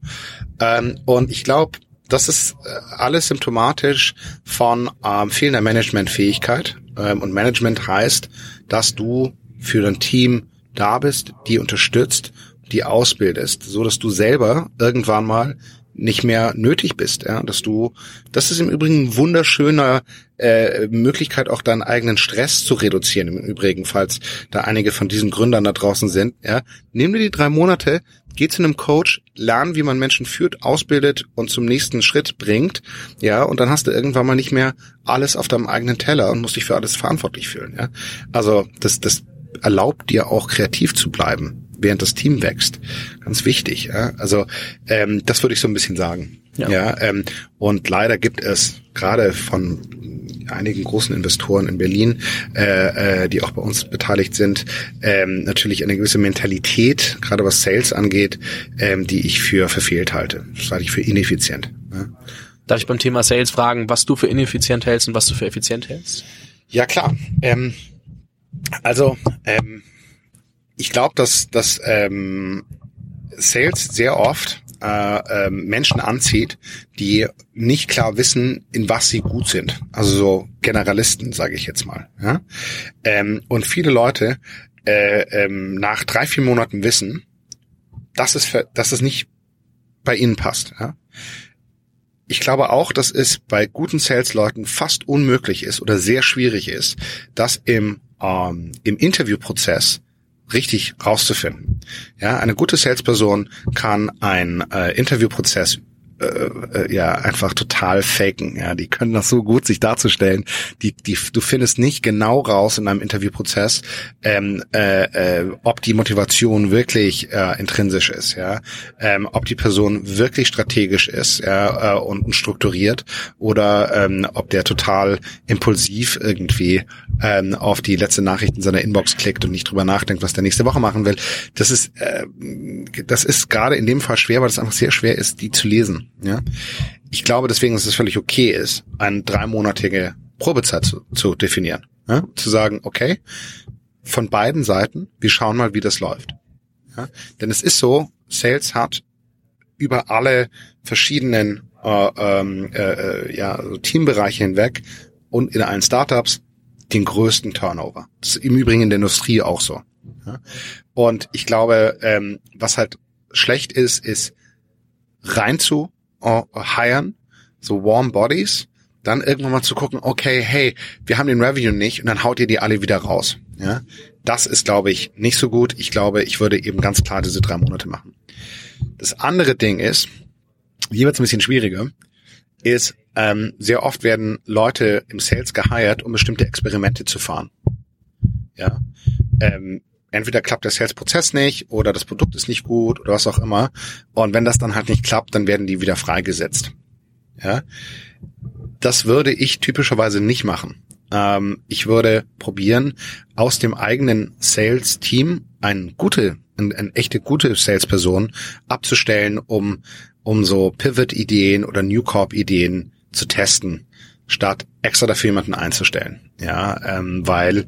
Ähm, und ich glaube, das ist äh, alles symptomatisch von ähm, fehlender Managementfähigkeit. Ähm, und Management heißt, dass du für dein Team da bist, die unterstützt die ausbildest, so dass du selber irgendwann mal nicht mehr nötig bist, ja, dass du, das ist im Übrigen ein wunderschöner äh, Möglichkeit, auch deinen eigenen Stress zu reduzieren. Im Übrigen, falls da einige von diesen Gründern da draußen sind, ja, nimm dir die drei Monate, geh zu einem Coach, lern, wie man Menschen führt, ausbildet und zum nächsten Schritt bringt, ja, und dann hast du irgendwann mal nicht mehr alles auf deinem eigenen Teller und musst dich für alles verantwortlich fühlen, ja. Also das, das erlaubt dir auch kreativ zu bleiben während das Team wächst. Ganz wichtig. Ja? Also ähm, das würde ich so ein bisschen sagen. Ja. ja ähm, und leider gibt es gerade von einigen großen Investoren in Berlin, äh, äh, die auch bei uns beteiligt sind, ähm, natürlich eine gewisse Mentalität, gerade was Sales angeht, ähm, die ich für verfehlt halte. Das halte ich für ineffizient. Ja. Darf ich beim Thema Sales fragen, was du für ineffizient hältst und was du für effizient hältst? Ja klar. Ähm, also ähm, ich glaube, dass, dass ähm, Sales sehr oft äh, äh, Menschen anzieht, die nicht klar wissen, in was sie gut sind. Also so Generalisten, sage ich jetzt mal. Ja? Ähm, und viele Leute äh, ähm, nach drei, vier Monaten wissen, dass es, für, dass es nicht bei ihnen passt. Ja? Ich glaube auch, dass es bei guten Sales-Leuten fast unmöglich ist oder sehr schwierig ist, dass im, ähm, im Interviewprozess richtig rauszufinden. Ja, eine gute Salesperson kann einen äh, Interviewprozess äh, ja einfach total faken. Ja, die können das so gut, sich darzustellen. Die, die, du findest nicht genau raus in einem Interviewprozess, ähm, äh, äh, ob die Motivation wirklich äh, intrinsisch ist, ja, ähm, ob die Person wirklich strategisch ist, ja, äh, und strukturiert oder ähm, ob der total impulsiv irgendwie ähm, auf die letzte Nachricht in seiner Inbox klickt und nicht drüber nachdenkt, was der nächste Woche machen will. Das ist, äh, das ist gerade in dem Fall schwer, weil es einfach sehr schwer ist, die zu lesen. Ja? Ich glaube deswegen, dass es völlig okay ist, eine dreimonatige Probezeit zu, zu definieren. Ja? Zu sagen, okay, von beiden Seiten, wir schauen mal, wie das läuft. Ja? Denn es ist so, Sales hat über alle verschiedenen äh, ähm, äh, äh, ja, Teambereiche hinweg und in allen Startups den größten Turnover. Das ist im Übrigen in der Industrie auch so. Ja? Und ich glaube, ähm, was halt schlecht ist, ist rein zu hiren, so warm bodies, dann irgendwann mal zu gucken, okay, hey, wir haben den Revenue nicht und dann haut ihr die alle wieder raus. Ja, das ist, glaube ich, nicht so gut. Ich glaube, ich würde eben ganz klar diese drei Monate machen. Das andere Ding ist, hier wird ein bisschen schwieriger, ist, ähm, sehr oft werden Leute im Sales geheiert, um bestimmte Experimente zu fahren. Ja, ähm, entweder klappt der Sales-Prozess nicht oder das Produkt ist nicht gut oder was auch immer. Und wenn das dann halt nicht klappt, dann werden die wieder freigesetzt. Ja, das würde ich typischerweise nicht machen. Ähm, ich würde probieren, aus dem eigenen Sales-Team eine gute, eine, eine echte gute Sales-Person abzustellen, um um so Pivot-Ideen oder New Corp-Ideen zu testen, statt extra dafür jemanden einzustellen. Ja, ähm, weil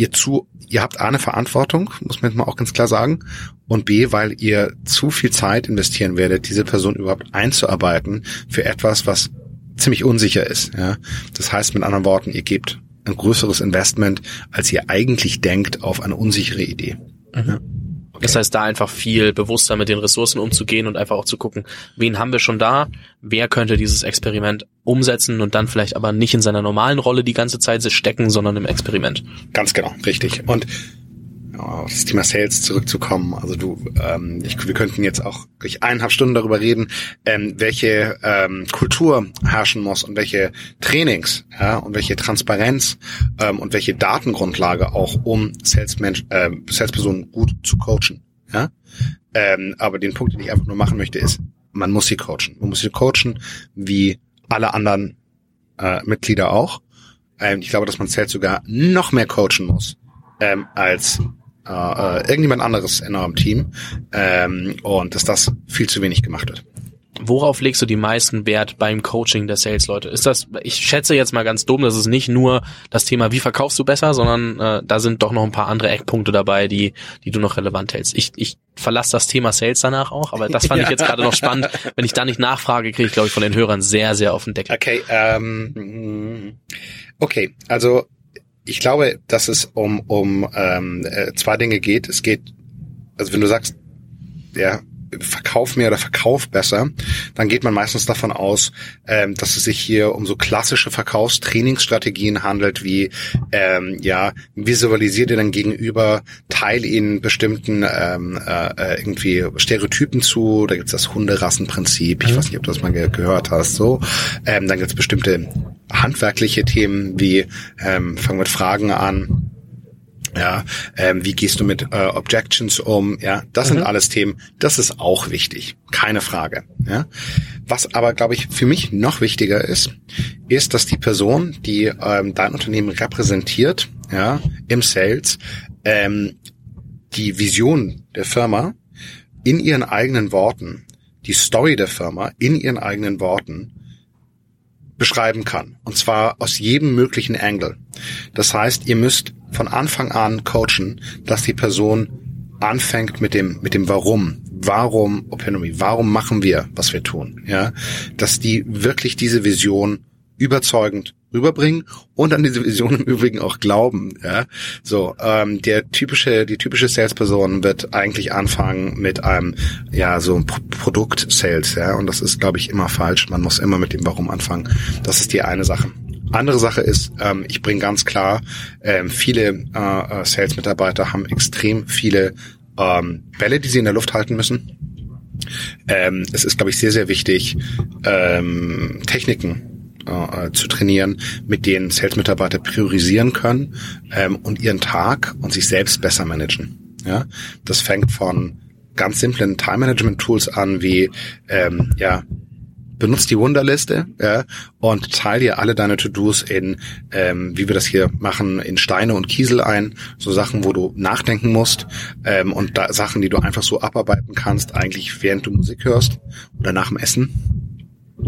ihr zu, ihr habt A eine Verantwortung, muss man jetzt mal auch ganz klar sagen, und B, weil ihr zu viel Zeit investieren werdet, diese Person überhaupt einzuarbeiten für etwas, was ziemlich unsicher ist. Ja? Das heißt mit anderen Worten, ihr gebt ein größeres Investment, als ihr eigentlich denkt, auf eine unsichere Idee. Mhm. Ja? Okay. Das heißt, da einfach viel bewusster mit den Ressourcen umzugehen und einfach auch zu gucken, wen haben wir schon da, wer könnte dieses Experiment umsetzen und dann vielleicht aber nicht in seiner normalen Rolle die ganze Zeit stecken, sondern im Experiment. Ganz genau, richtig. Und auf das Thema Sales zurückzukommen. Also du, ähm, ich, wir könnten jetzt auch durch eineinhalb Stunden darüber reden, ähm, welche ähm, Kultur herrschen muss und welche Trainings ja, und welche Transparenz ähm, und welche Datengrundlage auch, um Salesmensch, äh, Salespersonen gut zu coachen. Ja? Ähm, aber den Punkt, den ich einfach nur machen möchte, ist, man muss sie coachen. Man muss sie coachen, wie alle anderen äh, Mitglieder auch. Ähm, ich glaube, dass man Sales sogar noch mehr coachen muss ähm, als äh, äh, irgendjemand anderes in eurem Team ähm, und dass das viel zu wenig gemacht wird. Worauf legst du die meisten Wert beim Coaching der Sales-Leute? Ist das, ich schätze jetzt mal ganz dumm, das ist nicht nur das Thema, wie verkaufst du besser, sondern äh, da sind doch noch ein paar andere Eckpunkte dabei, die, die du noch relevant hältst. Ich, ich verlasse das Thema Sales danach auch, aber das fand ja. ich jetzt gerade noch spannend. Wenn ich da nicht nachfrage, kriege ich, glaube ich, von den Hörern sehr, sehr auf den Deckel. Okay, ähm, okay, also ich glaube, dass es um, um ähm, äh, zwei Dinge geht. Es geht, also wenn du sagst, ja, Verkauf mehr oder Verkauf besser, dann geht man meistens davon aus, ähm, dass es sich hier um so klassische Verkaufstrainingsstrategien handelt, wie ähm, ja, visualisiert ihr dann gegenüber, teil ihnen bestimmten ähm, äh, irgendwie Stereotypen zu, da gibt's das Hunderassenprinzip, ich mhm. weiß nicht, ob du das mal ge gehört hast, so. Ähm, dann gibt's bestimmte handwerkliche Themen wie ähm, fangen mit Fragen an, ja, ähm, wie gehst du mit äh, Objections um? Ja, das mhm. sind alles Themen. Das ist auch wichtig, keine Frage. Ja, was aber glaube ich für mich noch wichtiger ist, ist, dass die Person, die ähm, dein Unternehmen repräsentiert, ja, im Sales, ähm, die Vision der Firma in ihren eigenen Worten, die Story der Firma in ihren eigenen Worten beschreiben kann. Und zwar aus jedem möglichen Angle. Das heißt, ihr müsst von Anfang an coachen, dass die Person anfängt mit dem, mit dem Warum. Warum Opinomy? Warum machen wir, was wir tun? Ja, dass die wirklich diese Vision überzeugend rüberbringen und an diese Vision im Übrigen auch glauben. Ja, so ähm, der typische, die typische Salesperson wird eigentlich anfangen mit einem ja so Produkt-Sales, ja, und das ist glaube ich immer falsch. Man muss immer mit dem Warum anfangen. Das ist die eine Sache. Andere Sache ist, ähm, ich bringe ganz klar, ähm, viele äh, äh Sales-Mitarbeiter haben extrem viele ähm, Bälle, die sie in der Luft halten müssen. Ähm, es ist, glaube ich, sehr, sehr wichtig, ähm, Techniken äh, zu trainieren, mit denen Sales-Mitarbeiter priorisieren können ähm, und ihren Tag und sich selbst besser managen. Ja, das fängt von ganz simplen Time-Management-Tools an, wie ähm, ja benutzt die Wunderliste ja, und teile dir alle deine To-Dos in, ähm, wie wir das hier machen, in Steine und Kiesel ein. So Sachen, wo du nachdenken musst ähm, und da, Sachen, die du einfach so abarbeiten kannst, eigentlich während du Musik hörst oder nach dem Essen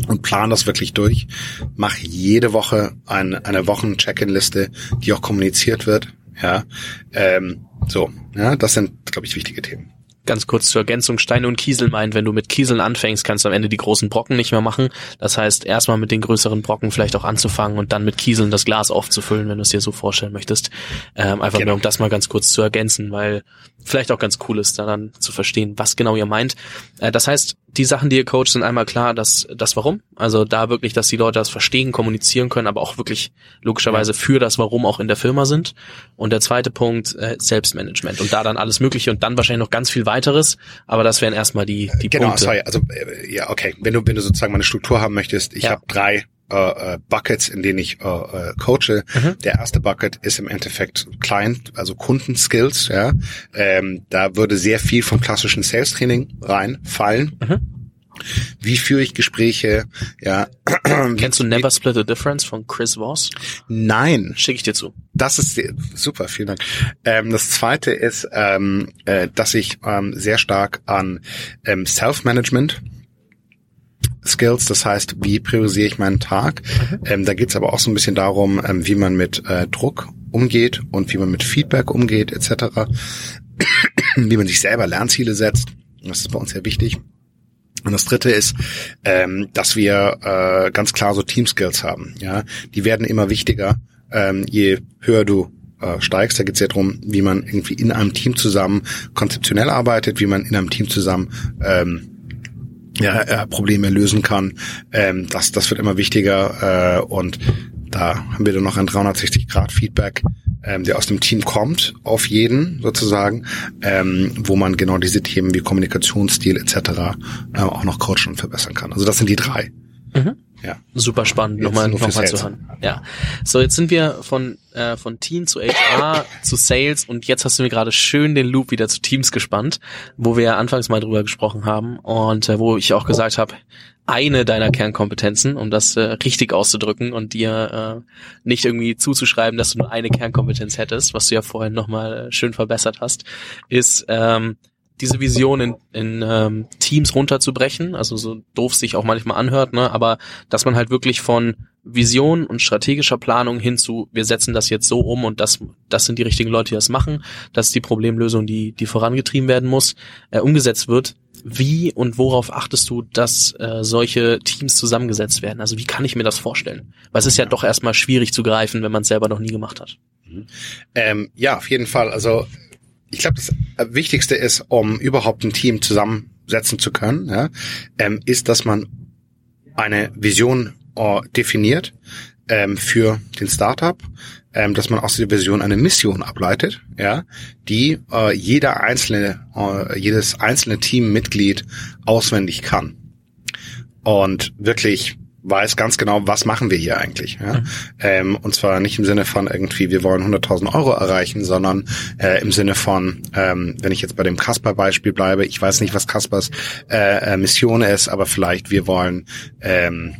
und plan das wirklich durch. Mach jede Woche ein, eine Wochen-Check-in-Liste, die auch kommuniziert wird. Ja, ähm, so, ja, das sind, glaube ich, wichtige Themen ganz kurz zur Ergänzung, Steine und Kiesel meint, wenn du mit Kieseln anfängst, kannst du am Ende die großen Brocken nicht mehr machen. Das heißt, erstmal mit den größeren Brocken vielleicht auch anzufangen und dann mit Kieseln das Glas aufzufüllen, wenn du es dir so vorstellen möchtest. Ähm, einfach genau. nur, um das mal ganz kurz zu ergänzen, weil vielleicht auch ganz cool ist, da dann zu verstehen, was genau ihr meint. Äh, das heißt, die Sachen, die ihr coacht, sind einmal klar, dass das Warum. Also da wirklich, dass die Leute das verstehen, kommunizieren können, aber auch wirklich logischerweise für das Warum auch in der Firma sind. Und der zweite Punkt, äh, Selbstmanagement. Und da dann alles Mögliche und dann wahrscheinlich noch ganz viel weiteres. Aber das wären erstmal die, die genau, Punkte. Sorry, also äh, ja, okay. Wenn du, wenn du sozusagen mal eine Struktur haben möchtest, ich ja. habe drei äh, äh, Buckets, in denen ich äh, äh, coache. Mhm. Der erste Bucket ist im Endeffekt Client, also Kundenskills. Ja, ähm, da würde sehr viel vom klassischen Sales Training reinfallen. Mhm. Wie führe ich Gespräche? Ja. Kennst du Never Split the Difference von Chris Voss? Nein. Schicke ich dir zu. Das ist super, vielen Dank. Ähm, das zweite ist, ähm, äh, dass ich ähm, sehr stark an ähm, Self-Management Skills, das heißt, wie priorisiere ich meinen Tag. Mhm. Ähm, da geht es aber auch so ein bisschen darum, ähm, wie man mit äh, Druck umgeht und wie man mit Feedback umgeht, etc. wie man sich selber Lernziele setzt. Das ist bei uns sehr wichtig. Und das dritte ist, ähm, dass wir äh, ganz klar so Team Skills haben. Ja, die werden immer wichtiger, ähm, je höher du äh, steigst. Da geht es ja darum, wie man irgendwie in einem Team zusammen konzeptionell arbeitet, wie man in einem Team zusammen ähm, ja, äh, Probleme lösen kann. Ähm, das, das wird immer wichtiger äh, und da haben wir dann noch ein 360 Grad Feedback ähm, der aus dem Team kommt, auf jeden sozusagen, ähm, wo man genau diese Themen wie Kommunikationsstil etc. Äh, auch noch coachen und verbessern kann. Also das sind die drei. Mhm. Ja. Super spannend, nochmal noch mal zu hören. Ja. So, jetzt sind wir von, äh, von Team zu HR zu Sales und jetzt hast du mir gerade schön den Loop wieder zu Teams gespannt, wo wir ja anfangs mal drüber gesprochen haben und äh, wo ich auch gesagt habe, eine deiner Kernkompetenzen, um das äh, richtig auszudrücken und dir äh, nicht irgendwie zuzuschreiben, dass du nur eine Kernkompetenz hättest, was du ja vorhin nochmal schön verbessert hast, ist ähm, diese Vision in, in ähm, Teams runterzubrechen, also so doof sich auch manchmal anhört, ne, aber dass man halt wirklich von Vision und strategischer Planung hin zu, wir setzen das jetzt so um und das, das sind die richtigen Leute, die das machen, das ist die Problemlösung, die, die vorangetrieben werden muss, äh, umgesetzt wird. Wie und worauf achtest du, dass äh, solche Teams zusammengesetzt werden? Also wie kann ich mir das vorstellen? Weil es ist ja doch erstmal schwierig zu greifen, wenn man es selber noch nie gemacht hat. Mhm. Ähm, ja, auf jeden Fall. Also ich glaube, das Wichtigste ist, um überhaupt ein Team zusammensetzen zu können, ja, ähm, ist, dass man eine Vision äh, definiert ähm, für den Startup, ähm, dass man aus der Vision eine Mission ableitet, ja, die äh, jeder einzelne, äh, jedes einzelne Teammitglied auswendig kann. Und wirklich weiß ganz genau, was machen wir hier eigentlich. Ja? Mhm. Ähm, und zwar nicht im Sinne von irgendwie, wir wollen 100.000 Euro erreichen, sondern äh, im Sinne von, ähm, wenn ich jetzt bei dem Kasper-Beispiel bleibe, ich weiß nicht, was Kaspers äh, äh, Mission ist, aber vielleicht wir wollen ähm,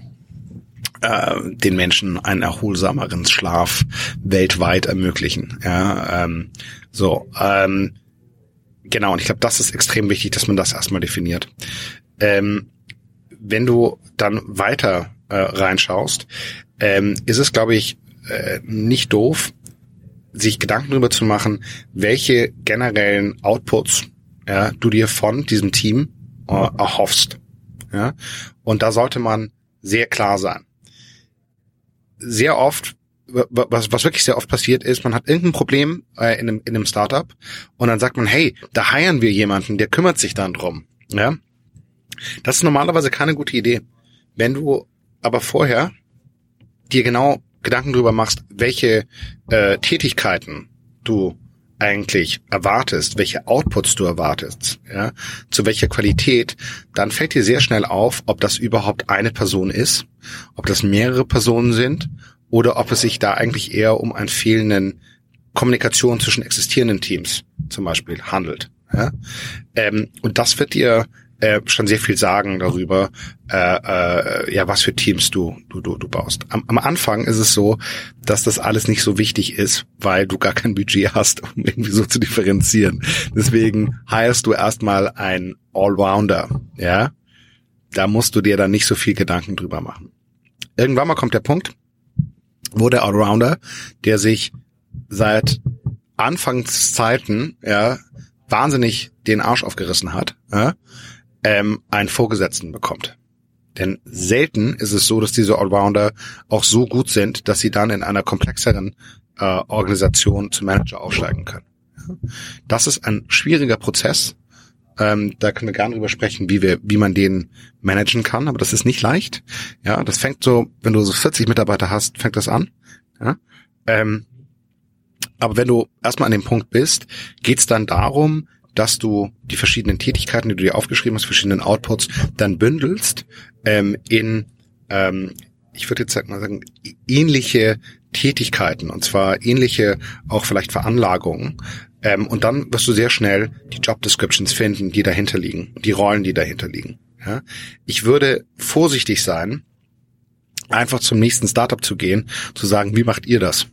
äh, den Menschen einen erholsameren Schlaf weltweit ermöglichen. Ja, ähm, so, ähm, genau. Und ich glaube, das ist extrem wichtig, dass man das erstmal definiert. Ähm, wenn du dann weiter äh, reinschaust, ähm, ist es, glaube ich, äh, nicht doof, sich Gedanken darüber zu machen, welche generellen Outputs ja, du dir von diesem Team äh, erhoffst. Ja? Und da sollte man sehr klar sein. Sehr oft, was, was wirklich sehr oft passiert ist, man hat irgendein Problem äh, in, einem, in einem Startup und dann sagt man, hey, da heiern wir jemanden, der kümmert sich dann drum. Ja? Das ist normalerweise keine gute Idee. Wenn du aber vorher dir genau Gedanken darüber machst, welche äh, Tätigkeiten du eigentlich erwartest, welche Outputs du erwartest, ja, zu welcher Qualität, dann fällt dir sehr schnell auf, ob das überhaupt eine Person ist, ob das mehrere Personen sind oder ob es sich da eigentlich eher um einen fehlenden Kommunikation zwischen existierenden Teams zum Beispiel handelt. Ja? Ähm, und das wird dir äh, schon sehr viel sagen darüber, äh, äh, ja, was für Teams du, du, du, du baust. Am, am Anfang ist es so, dass das alles nicht so wichtig ist, weil du gar kein Budget hast, um irgendwie so zu differenzieren. Deswegen heierst du erstmal ein Allrounder, ja. Da musst du dir dann nicht so viel Gedanken drüber machen. Irgendwann mal kommt der Punkt, wo der Allrounder, der sich seit Anfangszeiten, ja, wahnsinnig den Arsch aufgerissen hat, ja, ähm, einen Vorgesetzten bekommt. Denn selten ist es so, dass diese Allrounder auch so gut sind, dass sie dann in einer komplexeren äh, Organisation zum Manager aufsteigen können. Das ist ein schwieriger Prozess. Ähm, da können wir gerne drüber sprechen, wie wir, wie man den managen kann, aber das ist nicht leicht. Ja, das fängt so, wenn du so 40 Mitarbeiter hast, fängt das an. Ja? Ähm, aber wenn du erstmal an dem Punkt bist, geht's dann darum, dass du die verschiedenen Tätigkeiten, die du dir aufgeschrieben hast, verschiedenen Outputs, dann bündelst ähm, in, ähm, ich würde jetzt mal sagen, ähnliche Tätigkeiten und zwar ähnliche auch vielleicht Veranlagungen. Ähm, und dann wirst du sehr schnell die Job Descriptions finden, die dahinter liegen, die Rollen, die dahinter liegen. Ja? Ich würde vorsichtig sein, einfach zum nächsten Startup zu gehen, zu sagen, wie macht ihr das?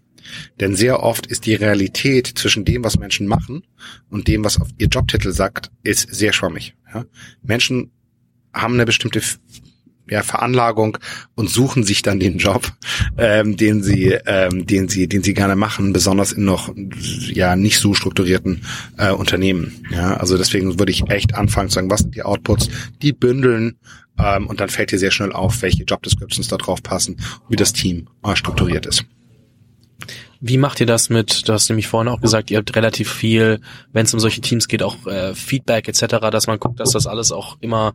Denn sehr oft ist die Realität zwischen dem, was Menschen machen und dem, was auf ihr Jobtitel sagt, ist sehr schwammig. Ja? Menschen haben eine bestimmte ja, Veranlagung und suchen sich dann den Job, ähm, den sie, ähm, den sie, den sie gerne machen, besonders in noch ja nicht so strukturierten äh, Unternehmen. Ja, also deswegen würde ich echt anfangen zu sagen, was sind die Outputs, die bündeln ähm, und dann fällt dir sehr schnell auf, welche Job Descriptions da drauf passen wie das Team äh, strukturiert ist. Wie macht ihr das mit, du hast nämlich vorhin auch gesagt, ihr habt relativ viel, wenn es um solche Teams geht, auch äh, Feedback etc., dass man guckt, dass das alles auch immer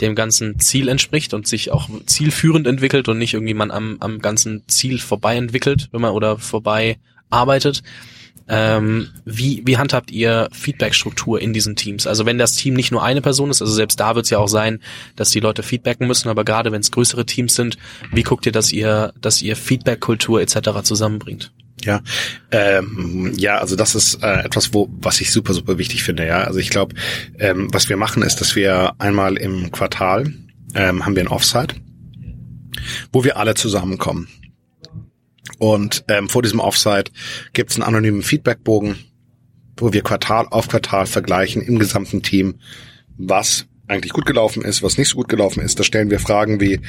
dem ganzen Ziel entspricht und sich auch zielführend entwickelt und nicht irgendwie man am, am ganzen Ziel vorbei entwickelt, wenn man oder vorbei arbeitet. Ähm, wie, wie handhabt ihr Feedback-Struktur in diesen Teams? Also wenn das Team nicht nur eine Person ist, also selbst da wird es ja auch sein, dass die Leute feedbacken müssen, aber gerade wenn es größere Teams sind, wie guckt ihr, dass ihr, dass ihr Feedback-Kultur etc. zusammenbringt? Ja, ähm, ja, also das ist äh, etwas, wo was ich super super wichtig finde. Ja, also ich glaube, ähm, was wir machen ist, dass wir einmal im Quartal ähm, haben wir ein Offsite, wo wir alle zusammenkommen. Und ähm, vor diesem Offsite gibt es einen anonymen Feedbackbogen, wo wir Quartal auf Quartal vergleichen im gesamten Team, was eigentlich gut gelaufen ist, was nicht so gut gelaufen ist. Da stellen wir Fragen wie,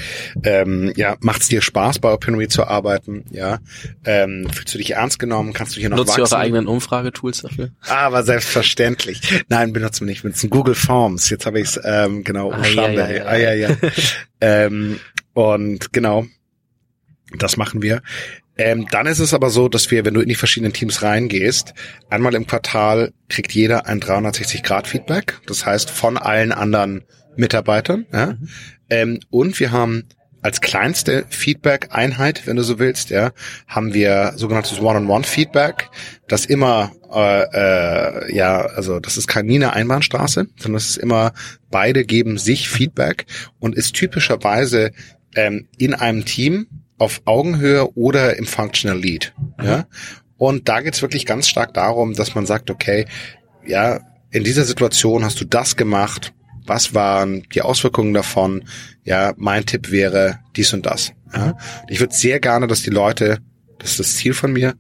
ähm, ja, macht es dir Spaß, bei OpenRe zu arbeiten? Ja, ähm, fühlst du dich ernst genommen? Kannst du hier noch Nutzt wachsen? ihr eure eigenen Umfragetools dafür? Aber selbstverständlich. Nein, benutzen wir nicht. Wir benutzen Google Forms. Jetzt habe ich es, ähm, genau, Ah, ja, ja, ja. Ah, ja, ja. ähm, und genau, das machen wir. Ähm, dann ist es aber so, dass wir, wenn du in die verschiedenen Teams reingehst, einmal im Quartal kriegt jeder ein 360-Grad-Feedback. Das heißt von allen anderen Mitarbeitern. Ja? Ähm, und wir haben als kleinste Feedback-Einheit, wenn du so willst, ja, haben wir sogenanntes One-on-One-Feedback, das immer, äh, äh, ja, also das ist keine Einbahnstraße, sondern das ist immer, beide geben sich Feedback und ist typischerweise ähm, in einem Team auf Augenhöhe oder im Functional Lead. Ja? Und da geht's wirklich ganz stark darum, dass man sagt, okay, ja, in dieser Situation hast du das gemacht, was waren die Auswirkungen davon? Ja, mein Tipp wäre dies und das. Ja? Ich würde sehr gerne, dass die Leute, das ist das Ziel von mir,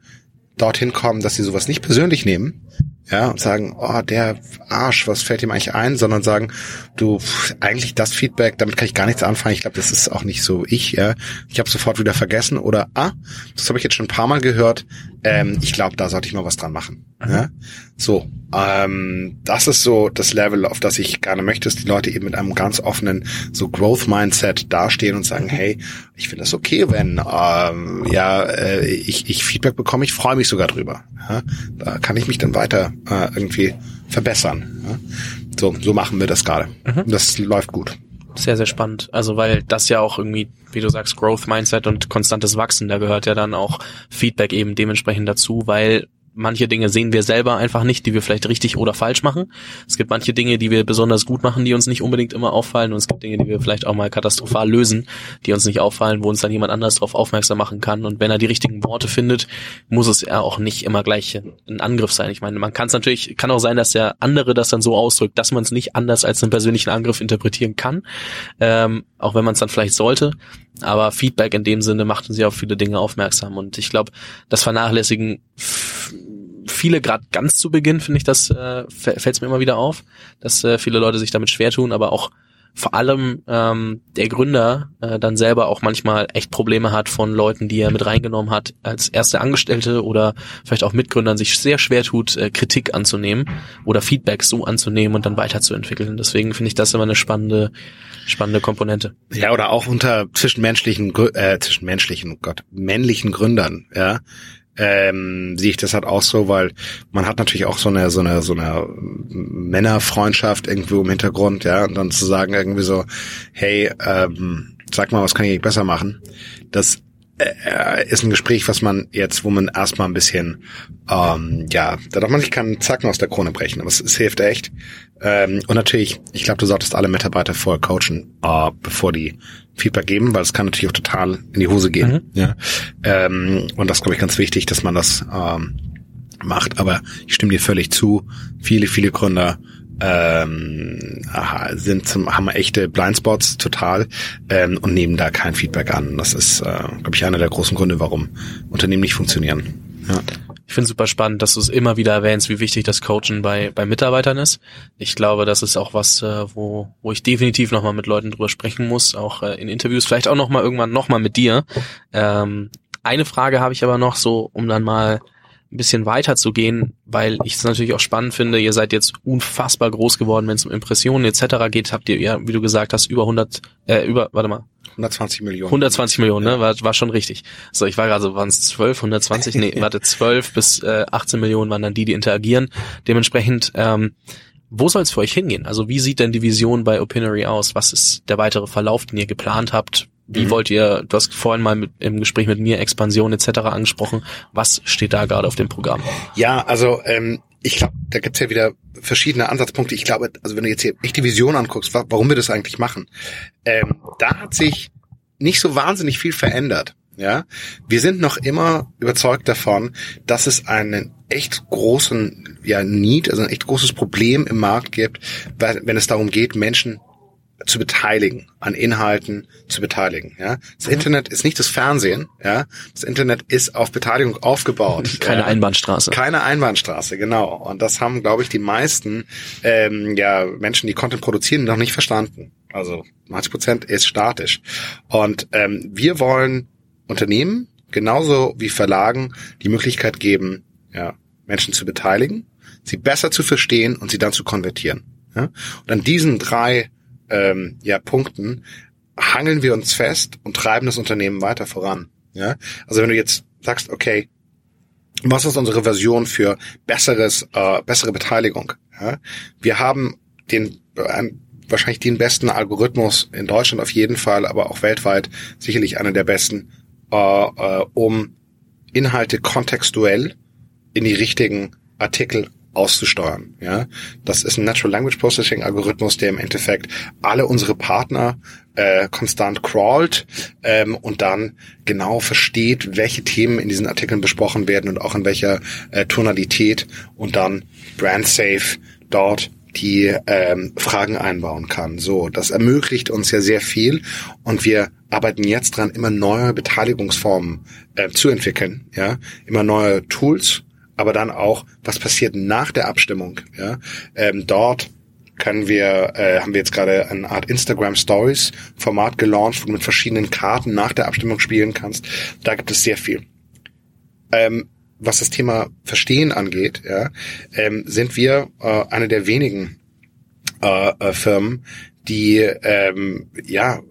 dorthin kommen, dass sie sowas nicht persönlich nehmen, ja, und sagen, oh, der Arsch, was fällt ihm eigentlich ein, sondern sagen, du, eigentlich das Feedback, damit kann ich gar nichts anfangen. Ich glaube, das ist auch nicht so ich, ja. Ich habe sofort wieder vergessen oder ah, das habe ich jetzt schon ein paar Mal gehört. Ähm, ich glaube, da sollte ich mal was dran machen. Ja? So, ähm, das ist so das Level, auf das ich gerne möchte, dass die Leute eben mit einem ganz offenen so Growth Mindset dastehen und sagen, hey, ich finde das okay, wenn ähm, ja äh, ich, ich Feedback bekomme, ich freue mich sogar drüber. Ja? Da kann ich mich dann weiter äh, irgendwie verbessern. Ja? So, so machen wir das gerade. Das läuft gut. Sehr, sehr spannend. Also weil das ja auch irgendwie, wie du sagst, Growth Mindset und konstantes Wachsen, da gehört ja dann auch Feedback eben dementsprechend dazu, weil manche Dinge sehen wir selber einfach nicht, die wir vielleicht richtig oder falsch machen. Es gibt manche Dinge, die wir besonders gut machen, die uns nicht unbedingt immer auffallen und es gibt Dinge, die wir vielleicht auch mal katastrophal lösen, die uns nicht auffallen, wo uns dann jemand anders darauf aufmerksam machen kann und wenn er die richtigen Worte findet, muss es ja auch nicht immer gleich ein Angriff sein. Ich meine, man kann es natürlich, kann auch sein, dass der andere das dann so ausdrückt, dass man es nicht anders als einen persönlichen Angriff interpretieren kann, ähm, auch wenn man es dann vielleicht sollte. Aber Feedback in dem Sinne macht uns ja auf viele Dinge aufmerksam und ich glaube, das vernachlässigen viele gerade ganz zu Beginn finde ich das äh, fällt mir immer wieder auf, dass äh, viele Leute sich damit schwer tun, aber auch vor allem ähm, der Gründer äh, dann selber auch manchmal echt Probleme hat von Leuten, die er mit reingenommen hat als erste Angestellte oder vielleicht auch Mitgründern sich sehr schwer tut, äh, Kritik anzunehmen oder Feedback so anzunehmen und dann weiterzuentwickeln. Deswegen finde ich das immer eine spannende spannende Komponente. Ja, oder auch unter zwischenmenschlichen, äh, zwischenmenschlichen, oh Gott, männlichen Gründern, ja, ähm, sehe ich das halt auch so, weil man hat natürlich auch so eine, so eine, so eine Männerfreundschaft irgendwo im Hintergrund, ja, und dann zu sagen irgendwie so, hey, ähm, sag mal, was kann ich besser machen? Das äh, ist ein Gespräch, was man jetzt, wo man erstmal ein bisschen, ähm, ja, da darf man sich keinen Zacken aus der Krone brechen, aber es, es hilft echt. Ähm, und natürlich, ich glaube, du solltest alle Mitarbeiter vorher coachen, äh, bevor die Feedback geben, weil es kann natürlich auch total in die Hose gehen. Mhm. Ja. Ähm, und das glaube ich ganz wichtig, dass man das ähm, macht. Aber ich stimme dir völlig zu. Viele, viele Gründer ähm, sind zum, haben echte Blindspots total ähm, und nehmen da kein Feedback an. Das ist, äh, glaube ich, einer der großen Gründe, warum Unternehmen nicht funktionieren. Ja. Ich finde super spannend, dass du es immer wieder erwähnst, wie wichtig das Coachen bei, bei Mitarbeitern ist. Ich glaube, das ist auch was, äh, wo, wo ich definitiv nochmal mit Leuten drüber sprechen muss, auch äh, in Interviews, vielleicht auch nochmal irgendwann nochmal mit dir. Ähm, eine Frage habe ich aber noch so, um dann mal ein bisschen weiter zu gehen, weil ich es natürlich auch spannend finde. Ihr seid jetzt unfassbar groß geworden, wenn es um Impressionen etc. geht. Habt ihr ja, wie du gesagt hast, über 100, äh, über, warte mal. 120 Millionen. 120 Millionen, ne? War, war schon richtig. So, ich war gerade so, waren es 12, 120? Nee, warte, 12 bis äh, 18 Millionen waren dann die, die interagieren. Dementsprechend, ähm, wo soll es für euch hingehen? Also wie sieht denn die Vision bei Opinory aus? Was ist der weitere Verlauf, den ihr geplant habt? Wie mhm. wollt ihr, du hast vorhin mal mit, im Gespräch mit mir Expansion etc. angesprochen. Was steht da gerade auf dem Programm? Ja, also ähm, ich glaube, da gibt's ja wieder verschiedene Ansatzpunkte. Ich glaube, also wenn du jetzt hier echt die Vision anguckst, warum wir das eigentlich machen, ähm, da hat sich nicht so wahnsinnig viel verändert. Ja, wir sind noch immer überzeugt davon, dass es einen echt großen, ja, Need, also ein echt großes Problem im Markt gibt, wenn es darum geht, Menschen zu beteiligen, an Inhalten zu beteiligen. Ja, das mhm. Internet ist nicht das Fernsehen. Ja, das Internet ist auf Beteiligung aufgebaut. Keine ja? Einbahnstraße. Keine Einbahnstraße, genau. Und das haben, glaube ich, die meisten ähm, ja Menschen, die Content produzieren, noch nicht verstanden. Also 90 Prozent ist statisch. Und ähm, wir wollen Unternehmen genauso wie Verlagen die Möglichkeit geben, ja, Menschen zu beteiligen, sie besser zu verstehen und sie dann zu konvertieren. Ja? Und an diesen drei ähm, ja, Punkten hangeln wir uns fest und treiben das Unternehmen weiter voran. Ja? Also wenn du jetzt sagst, okay, was ist unsere Version für besseres, äh, bessere Beteiligung? Ja? Wir haben den äh, wahrscheinlich den besten Algorithmus in Deutschland auf jeden Fall, aber auch weltweit sicherlich einer der besten, äh, äh, um Inhalte kontextuell in die richtigen Artikel auszusteuern. Ja, das ist ein Natural Language Processing Algorithmus, der im Endeffekt alle unsere Partner äh, konstant crawlt ähm, und dann genau versteht, welche Themen in diesen Artikeln besprochen werden und auch in welcher äh, Tonalität und dann brand safe dort die ähm, Fragen einbauen kann. So, das ermöglicht uns ja sehr viel und wir arbeiten jetzt dran, immer neue Beteiligungsformen äh, zu entwickeln, ja, immer neue Tools aber dann auch, was passiert nach der Abstimmung. Ja? Ähm, dort können wir, äh, haben wir jetzt gerade eine Art Instagram Stories Format gelauncht, wo du mit verschiedenen Karten nach der Abstimmung spielen kannst. Da gibt es sehr viel. Ähm, was das Thema Verstehen angeht, ja, ähm, sind wir äh, eine der wenigen äh, äh, Firmen, die ähm, ja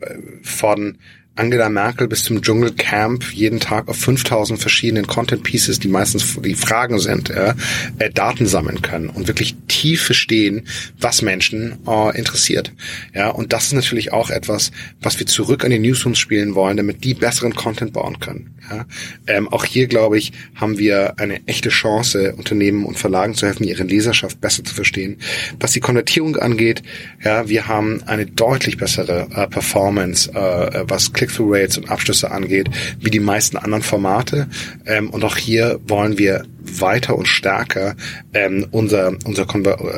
von Angela Merkel bis zum Dschungelcamp jeden Tag auf 5000 verschiedenen Content Pieces, die meistens die Fragen sind, äh, äh, Daten sammeln können und wirklich tief verstehen, was Menschen äh, interessiert. Ja, und das ist natürlich auch etwas, was wir zurück an die Newsrooms spielen wollen, damit die besseren Content bauen können. Ja, ähm, auch hier glaube ich, haben wir eine echte Chance, Unternehmen und Verlagen zu helfen, ihre Leserschaft besser zu verstehen. Was die Konvertierung angeht, ja, wir haben eine deutlich bessere äh, Performance, äh, was Click-through-Rates und Abschlüsse angeht, wie die meisten anderen Formate. Ähm, und auch hier wollen wir weiter und stärker ähm, unser unser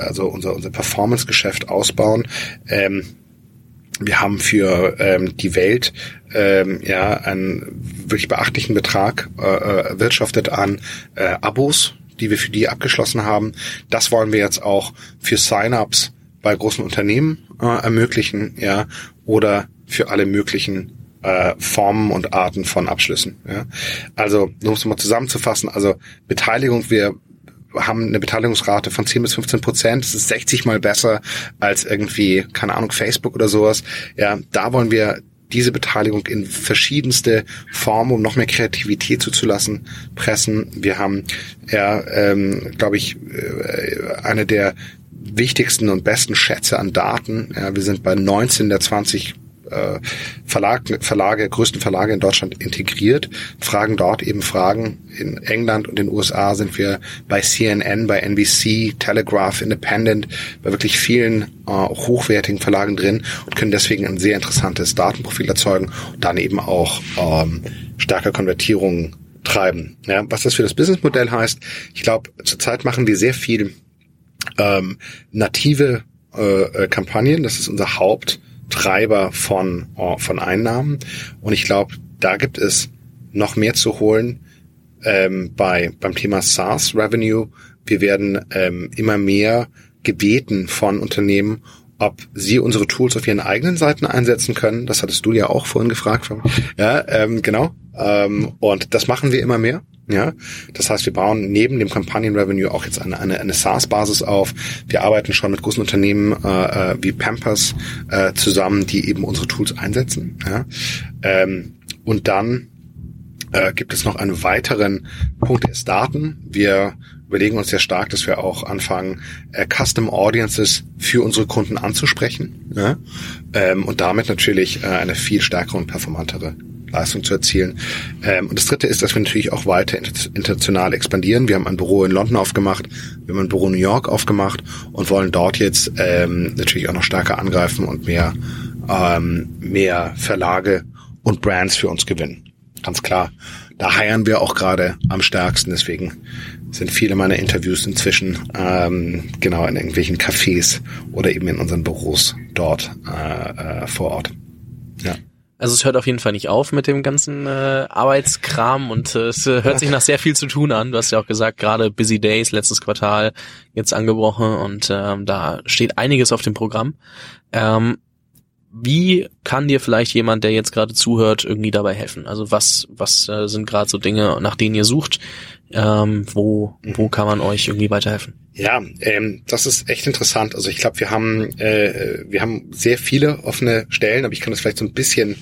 also unser unser Performance-Geschäft ausbauen. Ähm, wir haben für ähm, die Welt ähm, ja einen wirklich beachtlichen Betrag äh, äh, wirtschaftet an äh, Abos, die wir für die abgeschlossen haben. Das wollen wir jetzt auch für Sign-ups bei großen Unternehmen äh, ermöglichen, ja, oder für alle möglichen äh, Formen und Arten von Abschlüssen. Ja. Also, um es mal zusammenzufassen, also Beteiligung, wir haben eine Beteiligungsrate von 10 bis 15 Prozent. Das ist 60 mal besser als irgendwie, keine Ahnung, Facebook oder sowas. Ja, da wollen wir diese Beteiligung in verschiedenste Formen, um noch mehr Kreativität zuzulassen, pressen. Wir haben ja, ähm, glaube ich, äh, eine der wichtigsten und besten Schätze an Daten. Ja, wir sind bei 19 der 20 äh, Verlag, Verlage, größten Verlage in Deutschland integriert, fragen dort eben Fragen. In England und den USA sind wir bei CNN, bei NBC, Telegraph, Independent, bei wirklich vielen äh, hochwertigen Verlagen drin und können deswegen ein sehr interessantes Datenprofil erzeugen und dann eben auch ähm, stärker Konvertierungen treiben. Ja, was das für das Businessmodell heißt, ich glaube, zurzeit machen wir sehr viel ähm, native äh, äh Kampagnen. Das ist unser Haupt Treiber von, äh, von Einnahmen. Und ich glaube, da gibt es noch mehr zu holen, ähm, bei beim Thema SaaS Revenue. Wir werden ähm, immer mehr gebeten von Unternehmen, ob sie unsere Tools auf ihren eigenen Seiten einsetzen können. Das hattest du ja auch vorhin gefragt. Ja, ähm, genau. Ähm, und das machen wir immer mehr. Ja, das heißt, wir bauen neben dem Kampagnen Revenue auch jetzt eine, eine, eine SaaS-Basis auf. Wir arbeiten schon mit großen Unternehmen äh, äh, wie Pampers äh, zusammen, die eben unsere Tools einsetzen. Ja? Ähm, und dann äh, gibt es noch einen weiteren Punkt, der ist Daten. Wir überlegen uns sehr stark, dass wir auch anfangen, äh, Custom Audiences für unsere Kunden anzusprechen ja? ähm, und damit natürlich äh, eine viel stärkere und performantere Leistung zu erzielen. Ähm, und das Dritte ist, dass wir natürlich auch weiter international expandieren. Wir haben ein Büro in London aufgemacht, wir haben ein Büro in New York aufgemacht und wollen dort jetzt ähm, natürlich auch noch stärker angreifen und mehr, ähm, mehr Verlage und Brands für uns gewinnen. Ganz klar. Da heiern wir auch gerade am stärksten. Deswegen sind viele meiner Interviews inzwischen ähm, genau in irgendwelchen Cafés oder eben in unseren Büros dort äh, äh, vor Ort. Ja. Also es hört auf jeden Fall nicht auf mit dem ganzen äh, Arbeitskram und äh, es äh, hört sich nach sehr viel zu tun an. Du hast ja auch gesagt, gerade Busy Days, letztes Quartal jetzt angebrochen und ähm, da steht einiges auf dem Programm. Ähm, wie kann dir vielleicht jemand, der jetzt gerade zuhört, irgendwie dabei helfen? Also was, was äh, sind gerade so Dinge, nach denen ihr sucht? Ähm, wo, wo mhm. kann man euch irgendwie weiterhelfen? Ja, ähm, das ist echt interessant. Also ich glaube, wir haben äh, wir haben sehr viele offene Stellen, aber ich kann das vielleicht so ein bisschen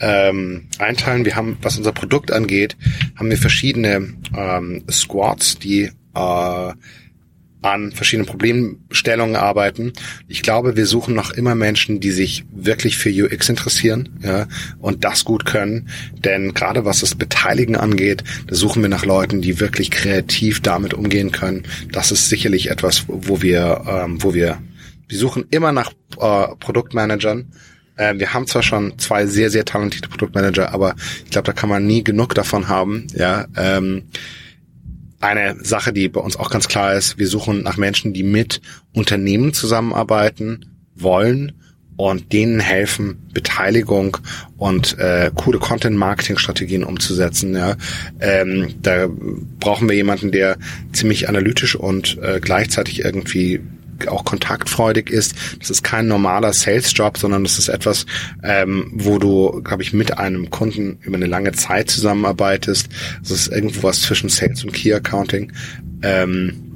ähm, einteilen. Wir haben, was unser Produkt angeht, haben wir verschiedene ähm, Squads, die äh, an verschiedenen Problemstellungen arbeiten. Ich glaube, wir suchen noch immer Menschen, die sich wirklich für UX interessieren ja, und das gut können. Denn gerade was das Beteiligen angeht, da suchen wir nach Leuten, die wirklich kreativ damit umgehen können. Das ist sicherlich etwas, wo wir, ähm, wo wir, wir suchen immer nach äh, Produktmanagern. Äh, wir haben zwar schon zwei sehr, sehr talentierte Produktmanager, aber ich glaube, da kann man nie genug davon haben. Ja. Ähm, eine Sache, die bei uns auch ganz klar ist, wir suchen nach Menschen, die mit Unternehmen zusammenarbeiten wollen und denen helfen, Beteiligung und äh, coole Content-Marketing-Strategien umzusetzen. Ja. Ähm, da brauchen wir jemanden, der ziemlich analytisch und äh, gleichzeitig irgendwie auch kontaktfreudig ist. Das ist kein normaler Sales-Job, sondern das ist etwas, ähm, wo du, glaube ich, mit einem Kunden über eine lange Zeit zusammenarbeitest. Das ist irgendwo was zwischen Sales und Key Accounting. Ähm,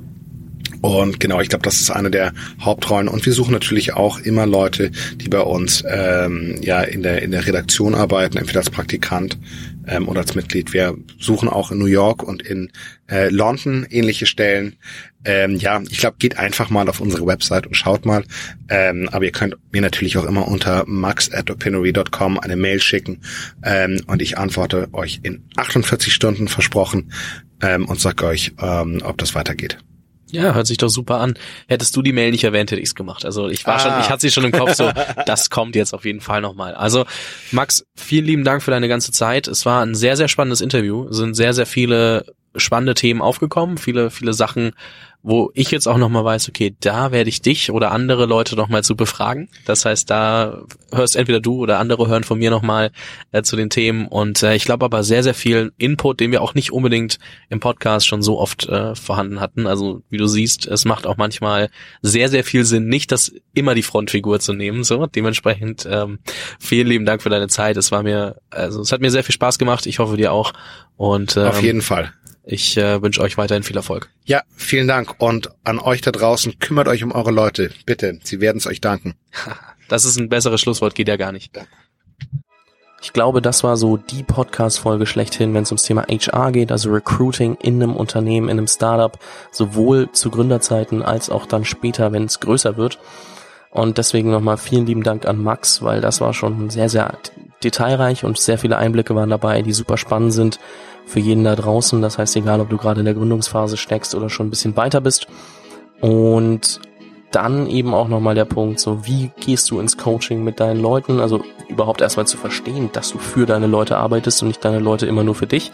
und genau, ich glaube, das ist eine der Hauptrollen. Und wir suchen natürlich auch immer Leute, die bei uns ähm, ja in der in der Redaktion arbeiten, entweder als Praktikant ähm, oder als Mitglied. Wir suchen auch in New York und in äh, London ähnliche Stellen. Ähm, ja, ich glaube, geht einfach mal auf unsere Website und schaut mal. Ähm, aber ihr könnt mir natürlich auch immer unter max.opinory.com eine Mail schicken ähm, und ich antworte euch in 48 Stunden versprochen ähm, und sag euch, ähm, ob das weitergeht. Ja, hört sich doch super an. Hättest du die Mail nicht erwähnt, hätte ich's gemacht. Also ich war ah. schon, ich hatte sie schon im Kopf so, das kommt jetzt auf jeden Fall nochmal. Also Max, vielen lieben Dank für deine ganze Zeit. Es war ein sehr, sehr spannendes Interview. Es sind sehr, sehr viele spannende Themen aufgekommen, viele, viele Sachen, wo ich jetzt auch nochmal weiß, okay, da werde ich dich oder andere Leute nochmal zu befragen. Das heißt, da hörst entweder du oder andere hören von mir nochmal äh, zu den Themen. Und äh, ich glaube aber sehr, sehr viel Input, den wir auch nicht unbedingt im Podcast schon so oft äh, vorhanden hatten. Also wie du siehst, es macht auch manchmal sehr, sehr viel Sinn, nicht das immer die Frontfigur zu nehmen. So, dementsprechend ähm, vielen lieben Dank für deine Zeit. Es war mir, also es hat mir sehr viel Spaß gemacht. Ich hoffe dir auch. Und ähm, auf jeden Fall. Ich äh, wünsche euch weiterhin viel Erfolg. Ja, vielen Dank. Und an euch da draußen, kümmert euch um eure Leute. Bitte, sie werden es euch danken. Das ist ein besseres Schlusswort, geht ja gar nicht. Ich glaube, das war so die Podcast-Folge schlechthin, wenn es ums Thema HR geht, also Recruiting in einem Unternehmen, in einem Startup, sowohl zu Gründerzeiten als auch dann später, wenn es größer wird. Und deswegen nochmal vielen lieben Dank an Max, weil das war schon sehr, sehr detailreich und sehr viele Einblicke waren dabei, die super spannend sind für jeden da draußen. Das heißt, egal, ob du gerade in der Gründungsphase steckst oder schon ein bisschen weiter bist. Und dann eben auch nochmal der Punkt, so wie gehst du ins Coaching mit deinen Leuten? Also überhaupt erstmal zu verstehen, dass du für deine Leute arbeitest und nicht deine Leute immer nur für dich,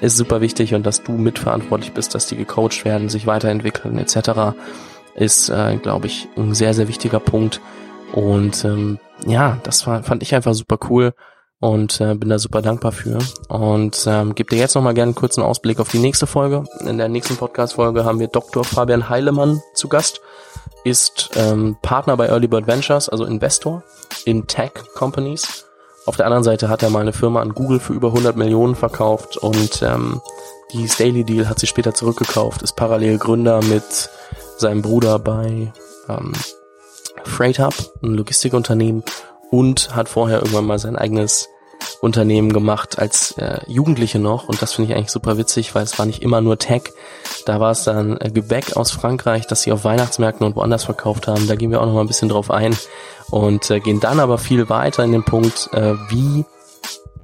ist super wichtig und dass du mitverantwortlich bist, dass die gecoacht werden, sich weiterentwickeln etc. ist, äh, glaube ich, ein sehr, sehr wichtiger Punkt. Und ähm, ja, das war, fand ich einfach super cool und äh, bin da super dankbar für. Und ähm, gebe dir jetzt nochmal gerne einen kurzen Ausblick auf die nächste Folge. In der nächsten Podcast-Folge haben wir Dr. Fabian Heilemann zu Gast, ist ähm, Partner bei Early Bird Ventures, also Investor in Tech Companies. Auf der anderen Seite hat er mal eine Firma an Google für über 100 Millionen verkauft und ähm, die Daily Deal hat sie später zurückgekauft, ist parallel Gründer mit seinem Bruder bei ähm, Freight Hub, ein Logistikunternehmen und hat vorher irgendwann mal sein eigenes Unternehmen gemacht als äh, Jugendliche noch und das finde ich eigentlich super witzig, weil es war nicht immer nur Tech, da war es dann äh, Gebäck aus Frankreich, das sie auf Weihnachtsmärkten und woanders verkauft haben, da gehen wir auch noch mal ein bisschen drauf ein und äh, gehen dann aber viel weiter in den Punkt, äh, wie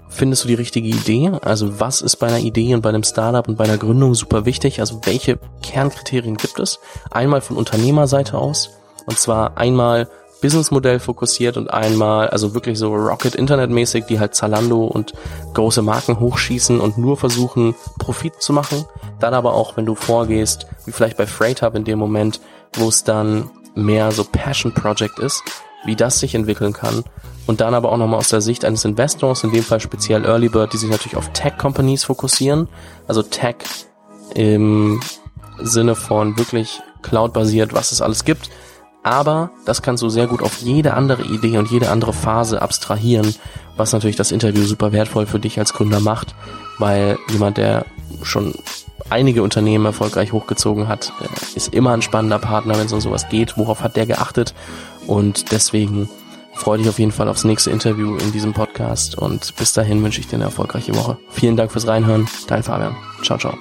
findest du die richtige Idee? Also was ist bei einer Idee und bei einem Startup und bei einer Gründung super wichtig? Also welche Kernkriterien gibt es? Einmal von Unternehmerseite aus und zwar einmal Businessmodell fokussiert und einmal, also wirklich so Rocket Internet mäßig, die halt Zalando und große Marken hochschießen und nur versuchen, Profit zu machen. Dann aber auch, wenn du vorgehst, wie vielleicht bei Freight Hub in dem Moment, wo es dann mehr so Passion Project ist, wie das sich entwickeln kann. Und dann aber auch nochmal aus der Sicht eines Investors, in dem Fall speziell Early Bird, die sich natürlich auf Tech Companies fokussieren. Also Tech im Sinne von wirklich Cloud-basiert, was es alles gibt aber das kannst du sehr gut auf jede andere Idee und jede andere Phase abstrahieren, was natürlich das Interview super wertvoll für dich als Gründer macht, weil jemand, der schon einige Unternehmen erfolgreich hochgezogen hat, äh, ist immer ein spannender Partner, wenn es um sowas geht. Worauf hat der geachtet? Und deswegen freue dich auf jeden Fall aufs nächste Interview in diesem Podcast und bis dahin wünsche ich dir eine erfolgreiche Woche. Vielen Dank fürs Reinhören. Dein Fabian. Ciao, ciao.